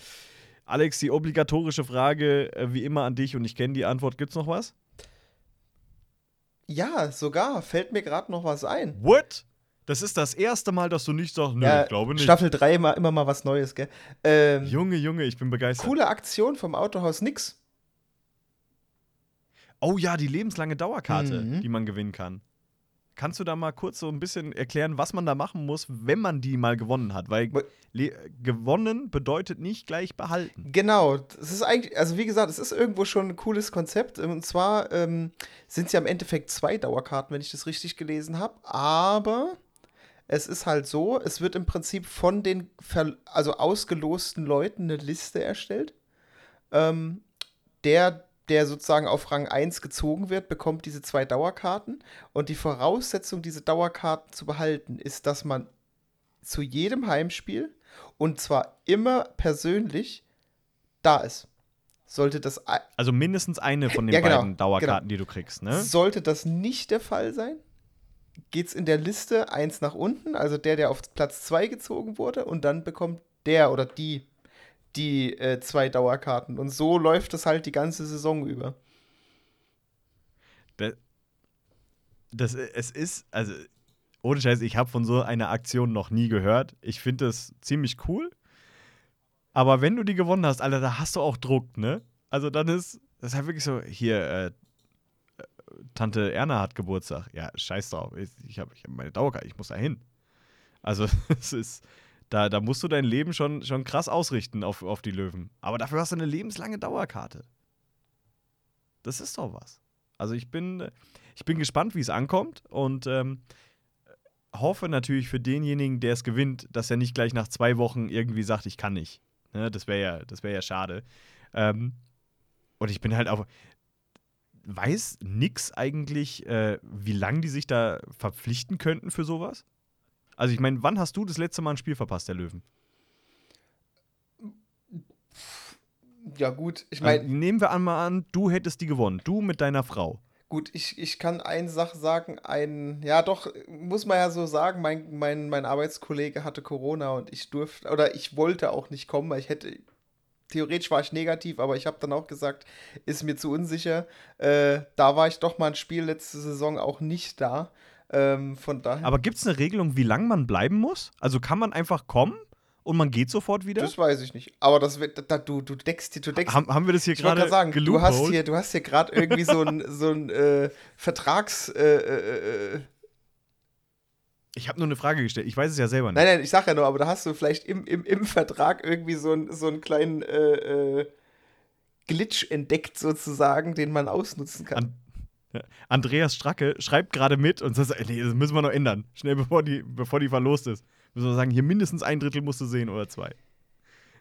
Alex, die obligatorische Frage, äh, wie immer an dich und ich kenne die Antwort. Gibt's noch was? Ja, sogar. Fällt mir gerade noch was ein. What? Das ist das erste Mal, dass du nicht sagst, nö, ja, ich glaube nicht. Staffel 3 immer, immer mal was Neues, gell? Ähm, Junge, Junge, ich bin begeistert. Coole Aktion vom Autohaus Nix. Oh ja, die lebenslange Dauerkarte, mhm. die man gewinnen kann. Kannst du da mal kurz so ein bisschen erklären, was man da machen muss, wenn man die mal gewonnen hat? Weil gewonnen bedeutet nicht gleich behalten. Genau, es ist eigentlich, also wie gesagt, es ist irgendwo schon ein cooles Konzept. Und zwar ähm, sind es ja im Endeffekt zwei Dauerkarten, wenn ich das richtig gelesen habe. Aber es ist halt so, es wird im Prinzip von den ver also ausgelosten Leuten eine Liste erstellt. Ähm, der, der sozusagen auf Rang 1 gezogen wird, bekommt diese zwei Dauerkarten. Und die Voraussetzung, diese Dauerkarten zu behalten, ist, dass man zu jedem Heimspiel und zwar immer persönlich da ist. Sollte das. Also mindestens eine von den ja, genau, beiden Dauerkarten, genau. die du kriegst, ne? Sollte das nicht der Fall sein, geht es in der Liste eins nach unten, also der, der auf Platz 2 gezogen wurde, und dann bekommt der oder die die äh, zwei Dauerkarten. Und so läuft es halt die ganze Saison über. Das, das, es ist, also ohne Scheiß, ich habe von so einer Aktion noch nie gehört. Ich finde das ziemlich cool. Aber wenn du die gewonnen hast, Alter, da hast du auch Druck, ne? Also dann ist, das ist halt wirklich so, hier, äh, Tante Erna hat Geburtstag. Ja, scheiß drauf. Ich, habe ich hab meine Dauerkarte, ich muss da hin. Also, es ist, da, da musst du dein Leben schon, schon krass ausrichten auf, auf die Löwen. Aber dafür hast du eine lebenslange Dauerkarte. Das ist doch was. Also ich bin, ich bin gespannt, wie es ankommt und ähm, hoffe natürlich für denjenigen, der es gewinnt, dass er nicht gleich nach zwei Wochen irgendwie sagt, ich kann nicht. Ne, das wäre ja, das wär ja schade. Ähm, und ich bin halt auch. Weiß nix eigentlich, äh, wie lange die sich da verpflichten könnten für sowas? Also ich meine, wann hast du das letzte Mal ein Spiel verpasst, der Löwen? Ja, gut, ich Also, meine. nehmen wir einmal an, du hättest die gewonnen. Du mit deiner Frau. Gut, ich, ich kann eine Sache sagen, ein, ja doch, muss man ja so sagen, mein, mein, mein Arbeitskollege hatte Corona und ich durfte, oder ich wollte auch nicht kommen, weil ich hätte, theoretisch war ich negativ, aber ich habe dann auch gesagt, ist mir zu unsicher. Äh, da war ich doch mal ein Spiel letzte Saison auch nicht da. Ähm, von daher. Aber gibt es eine Regelung, wie lange man bleiben muss? Also kann man einfach kommen und man geht sofort wieder? Das weiß ich nicht. Aber das da, du, du deckst, du deckst haben, haben wir das hier gerade sagen, du hast hier, du hast hier gerade irgendwie so ein, so ein äh, Vertrags. Äh, äh, äh, Ich habe nur eine Frage gestellt. Ich weiß es ja selber nicht. nein, nein, ich sag ja nur, aber da hast du vielleicht im, im, im Vertrag irgendwie so, ein, so einen kleinen äh, äh, Glitch entdeckt, sozusagen, den man ausnutzen kann. An. Andreas Stracke schreibt gerade mit und sagt, nee, das müssen wir noch ändern. Schnell, bevor die, bevor die verlost ist. Müssen wir sagen, hier mindestens ein Drittel musst du sehen oder zwei.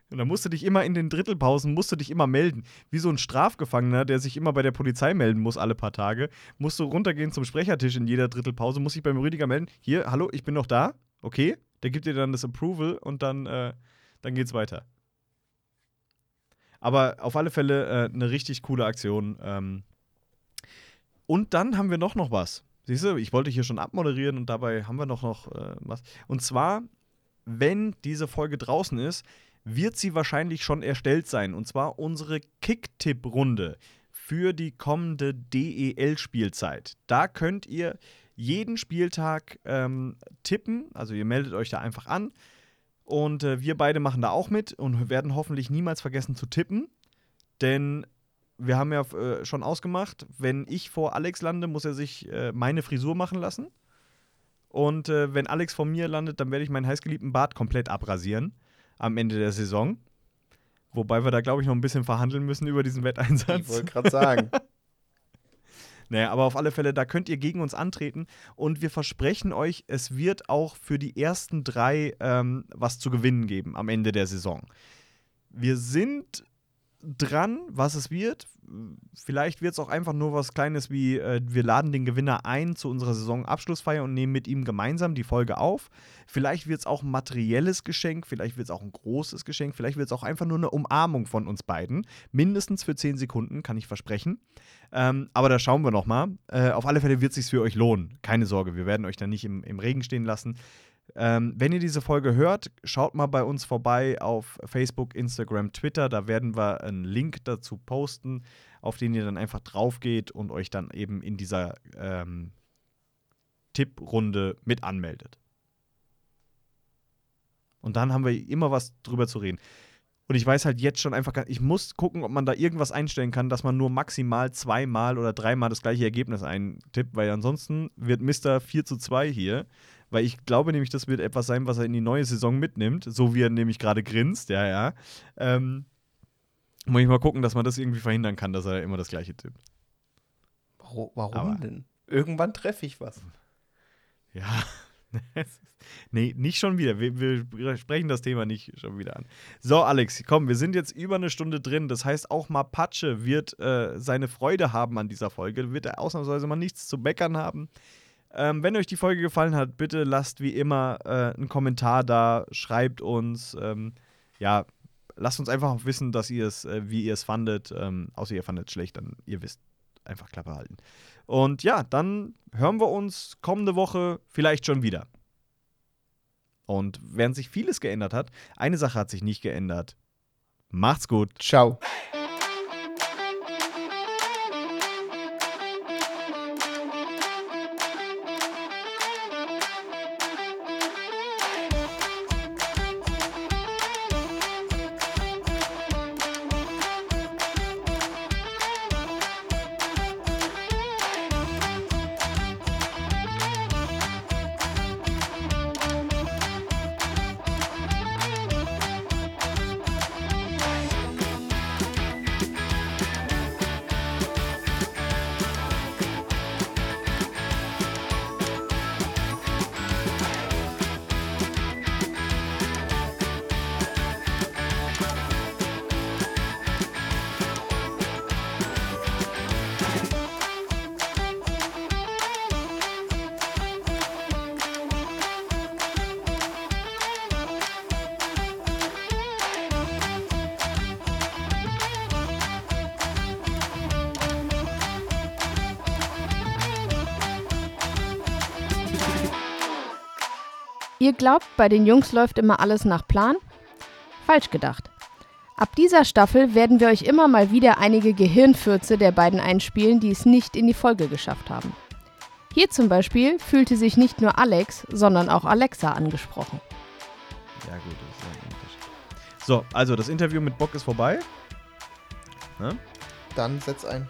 Und dann musst du dich immer in den Drittelpausen, musst du dich immer melden. Wie so ein Strafgefangener, der sich immer bei der Polizei melden muss alle paar Tage. Musst du runtergehen zum Sprechertisch in jeder Drittelpause, muss sich beim Rüdiger melden. Hier, hallo, ich bin noch da. Okay. Der gibt dir dann das Approval und dann, äh, dann geht's weiter. Aber auf alle Fälle äh, eine richtig coole Aktion. Ähm, und dann haben wir noch, noch was. Siehst du, ich wollte hier schon abmoderieren und dabei haben wir noch, noch äh, was. Und zwar, wenn diese Folge draußen ist, wird sie wahrscheinlich schon erstellt sein. Und zwar unsere Kick-Tipp-Runde für die kommende DEL-Spielzeit. Da könnt ihr jeden Spieltag ähm, tippen. Also ihr meldet euch da einfach an. Und äh, wir beide machen da auch mit und werden hoffentlich niemals vergessen zu tippen. Denn wir haben ja äh, schon ausgemacht, wenn ich vor Alex lande, muss er sich äh, meine Frisur machen lassen. Und äh, wenn Alex vor mir landet, dann werde ich meinen heißgeliebten Bart komplett abrasieren am Ende der Saison. Wobei wir da, glaube ich, noch ein bisschen verhandeln müssen über diesen Wetteinsatz. Ich wollte gerade sagen. Naja, aber auf alle Fälle, da könnt ihr gegen uns antreten und wir versprechen euch, es wird auch für die ersten drei ähm, was zu gewinnen geben am Ende der Saison. Wir sind dran, was es wird. Vielleicht wird es auch einfach nur was Kleines wie, äh, wir laden den Gewinner ein zu unserer Saisonabschlussfeier und nehmen mit ihm gemeinsam die Folge auf. Vielleicht wird es auch ein materielles Geschenk, vielleicht wird es auch ein großes Geschenk, vielleicht wird es auch einfach nur eine Umarmung von uns beiden. Mindestens für 10 Sekunden, kann ich versprechen. Ähm, aber da schauen wir nochmal. Äh, auf alle Fälle wird es sich für euch lohnen. Keine Sorge, wir werden euch da nicht im, im Regen stehen lassen. Ähm, wenn ihr diese Folge hört, schaut mal bei uns vorbei auf Facebook, Instagram, Twitter. Da werden wir einen Link dazu posten, auf den ihr dann einfach drauf geht und euch dann eben in dieser ähm, Tipprunde mit anmeldet. Und dann haben wir immer was drüber zu reden. Und ich weiß halt jetzt schon einfach, ich muss gucken, ob man da irgendwas einstellen kann, dass man nur maximal zweimal oder dreimal das gleiche Ergebnis eintippt, weil ansonsten wird Mr. 4 zu 2 hier. Weil ich glaube nämlich, das wird etwas sein, was er in die neue Saison mitnimmt, so wie er nämlich gerade grinst, ja, ja. Ähm, muss ich mal gucken, dass man das irgendwie verhindern kann, dass er immer das gleiche tippt. Warum, warum denn? Irgendwann treffe ich was. Ja. nee, nicht schon wieder. Wir, wir sprechen das Thema nicht schon wieder an. So, Alex, komm, wir sind jetzt über eine Stunde drin. Das heißt, auch Mapache wird äh, seine Freude haben an dieser Folge. Wird er ausnahmsweise mal nichts zu meckern haben. Ähm, wenn euch die Folge gefallen hat, bitte lasst wie immer äh, einen Kommentar da, schreibt uns. Ähm, ja, lasst uns einfach wissen, dass ihr es, äh, wie ihr es fandet. Ähm, außer ihr fandet es schlecht, dann ihr wisst einfach Klappe halten. Und ja, dann hören wir uns kommende Woche vielleicht schon wieder. Und während sich vieles geändert hat, eine Sache hat sich nicht geändert. Macht's gut. Ciao. Ihr glaubt, bei den Jungs läuft immer alles nach Plan? Falsch gedacht. Ab dieser Staffel werden wir euch immer mal wieder einige Gehirnfürze der beiden einspielen, die es nicht in die Folge geschafft haben. Hier zum Beispiel fühlte sich nicht nur Alex, sondern auch Alexa angesprochen. Ja, gut, das ist ein Unterschied. So, also das Interview mit Bock ist vorbei. Ne? Dann setz ein.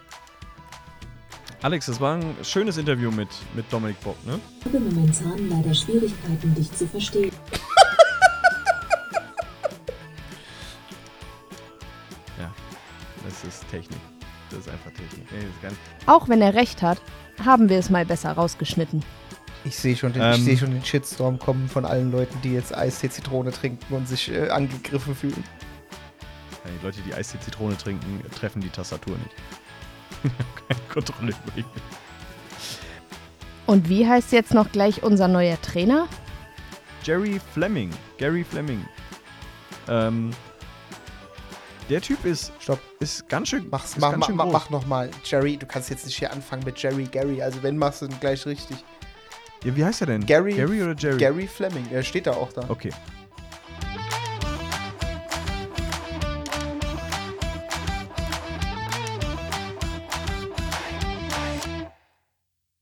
Alex, das war ein schönes Interview mit, mit Dominik Bock, ne? Ich habe momentan leider Schwierigkeiten, dich zu verstehen. Ja, das ist Technik. Das ist einfach Technik. Nee, ist. Auch wenn er recht hat, haben wir es mal besser rausgeschnitten. Ich sehe schon, den- Ähm. ich seh schon den Shitstorm kommen von allen Leuten, die jetzt Eistee-Zitrone trinken und sich äh, angegriffen fühlen. Die Leute, die Eistee-Zitrone trinken, treffen die Tastatur nicht. Keine Kontrolle über ihn. Und wie heißt jetzt noch gleich unser neuer Trainer? Jerry Fleming. Gary Fleming. Ähm, der Typ ist, Stopp. ist ganz schön, Mach's, ist mach, ganz mach, schön mach, mach nochmal. Jerry, du kannst jetzt nicht hier anfangen mit Jerry Gary. Also wenn, machst du ihn gleich richtig. Ja, wie heißt er denn? Gary- Gary oder Jerry? Gary Fleming, er steht da auch da. Okay.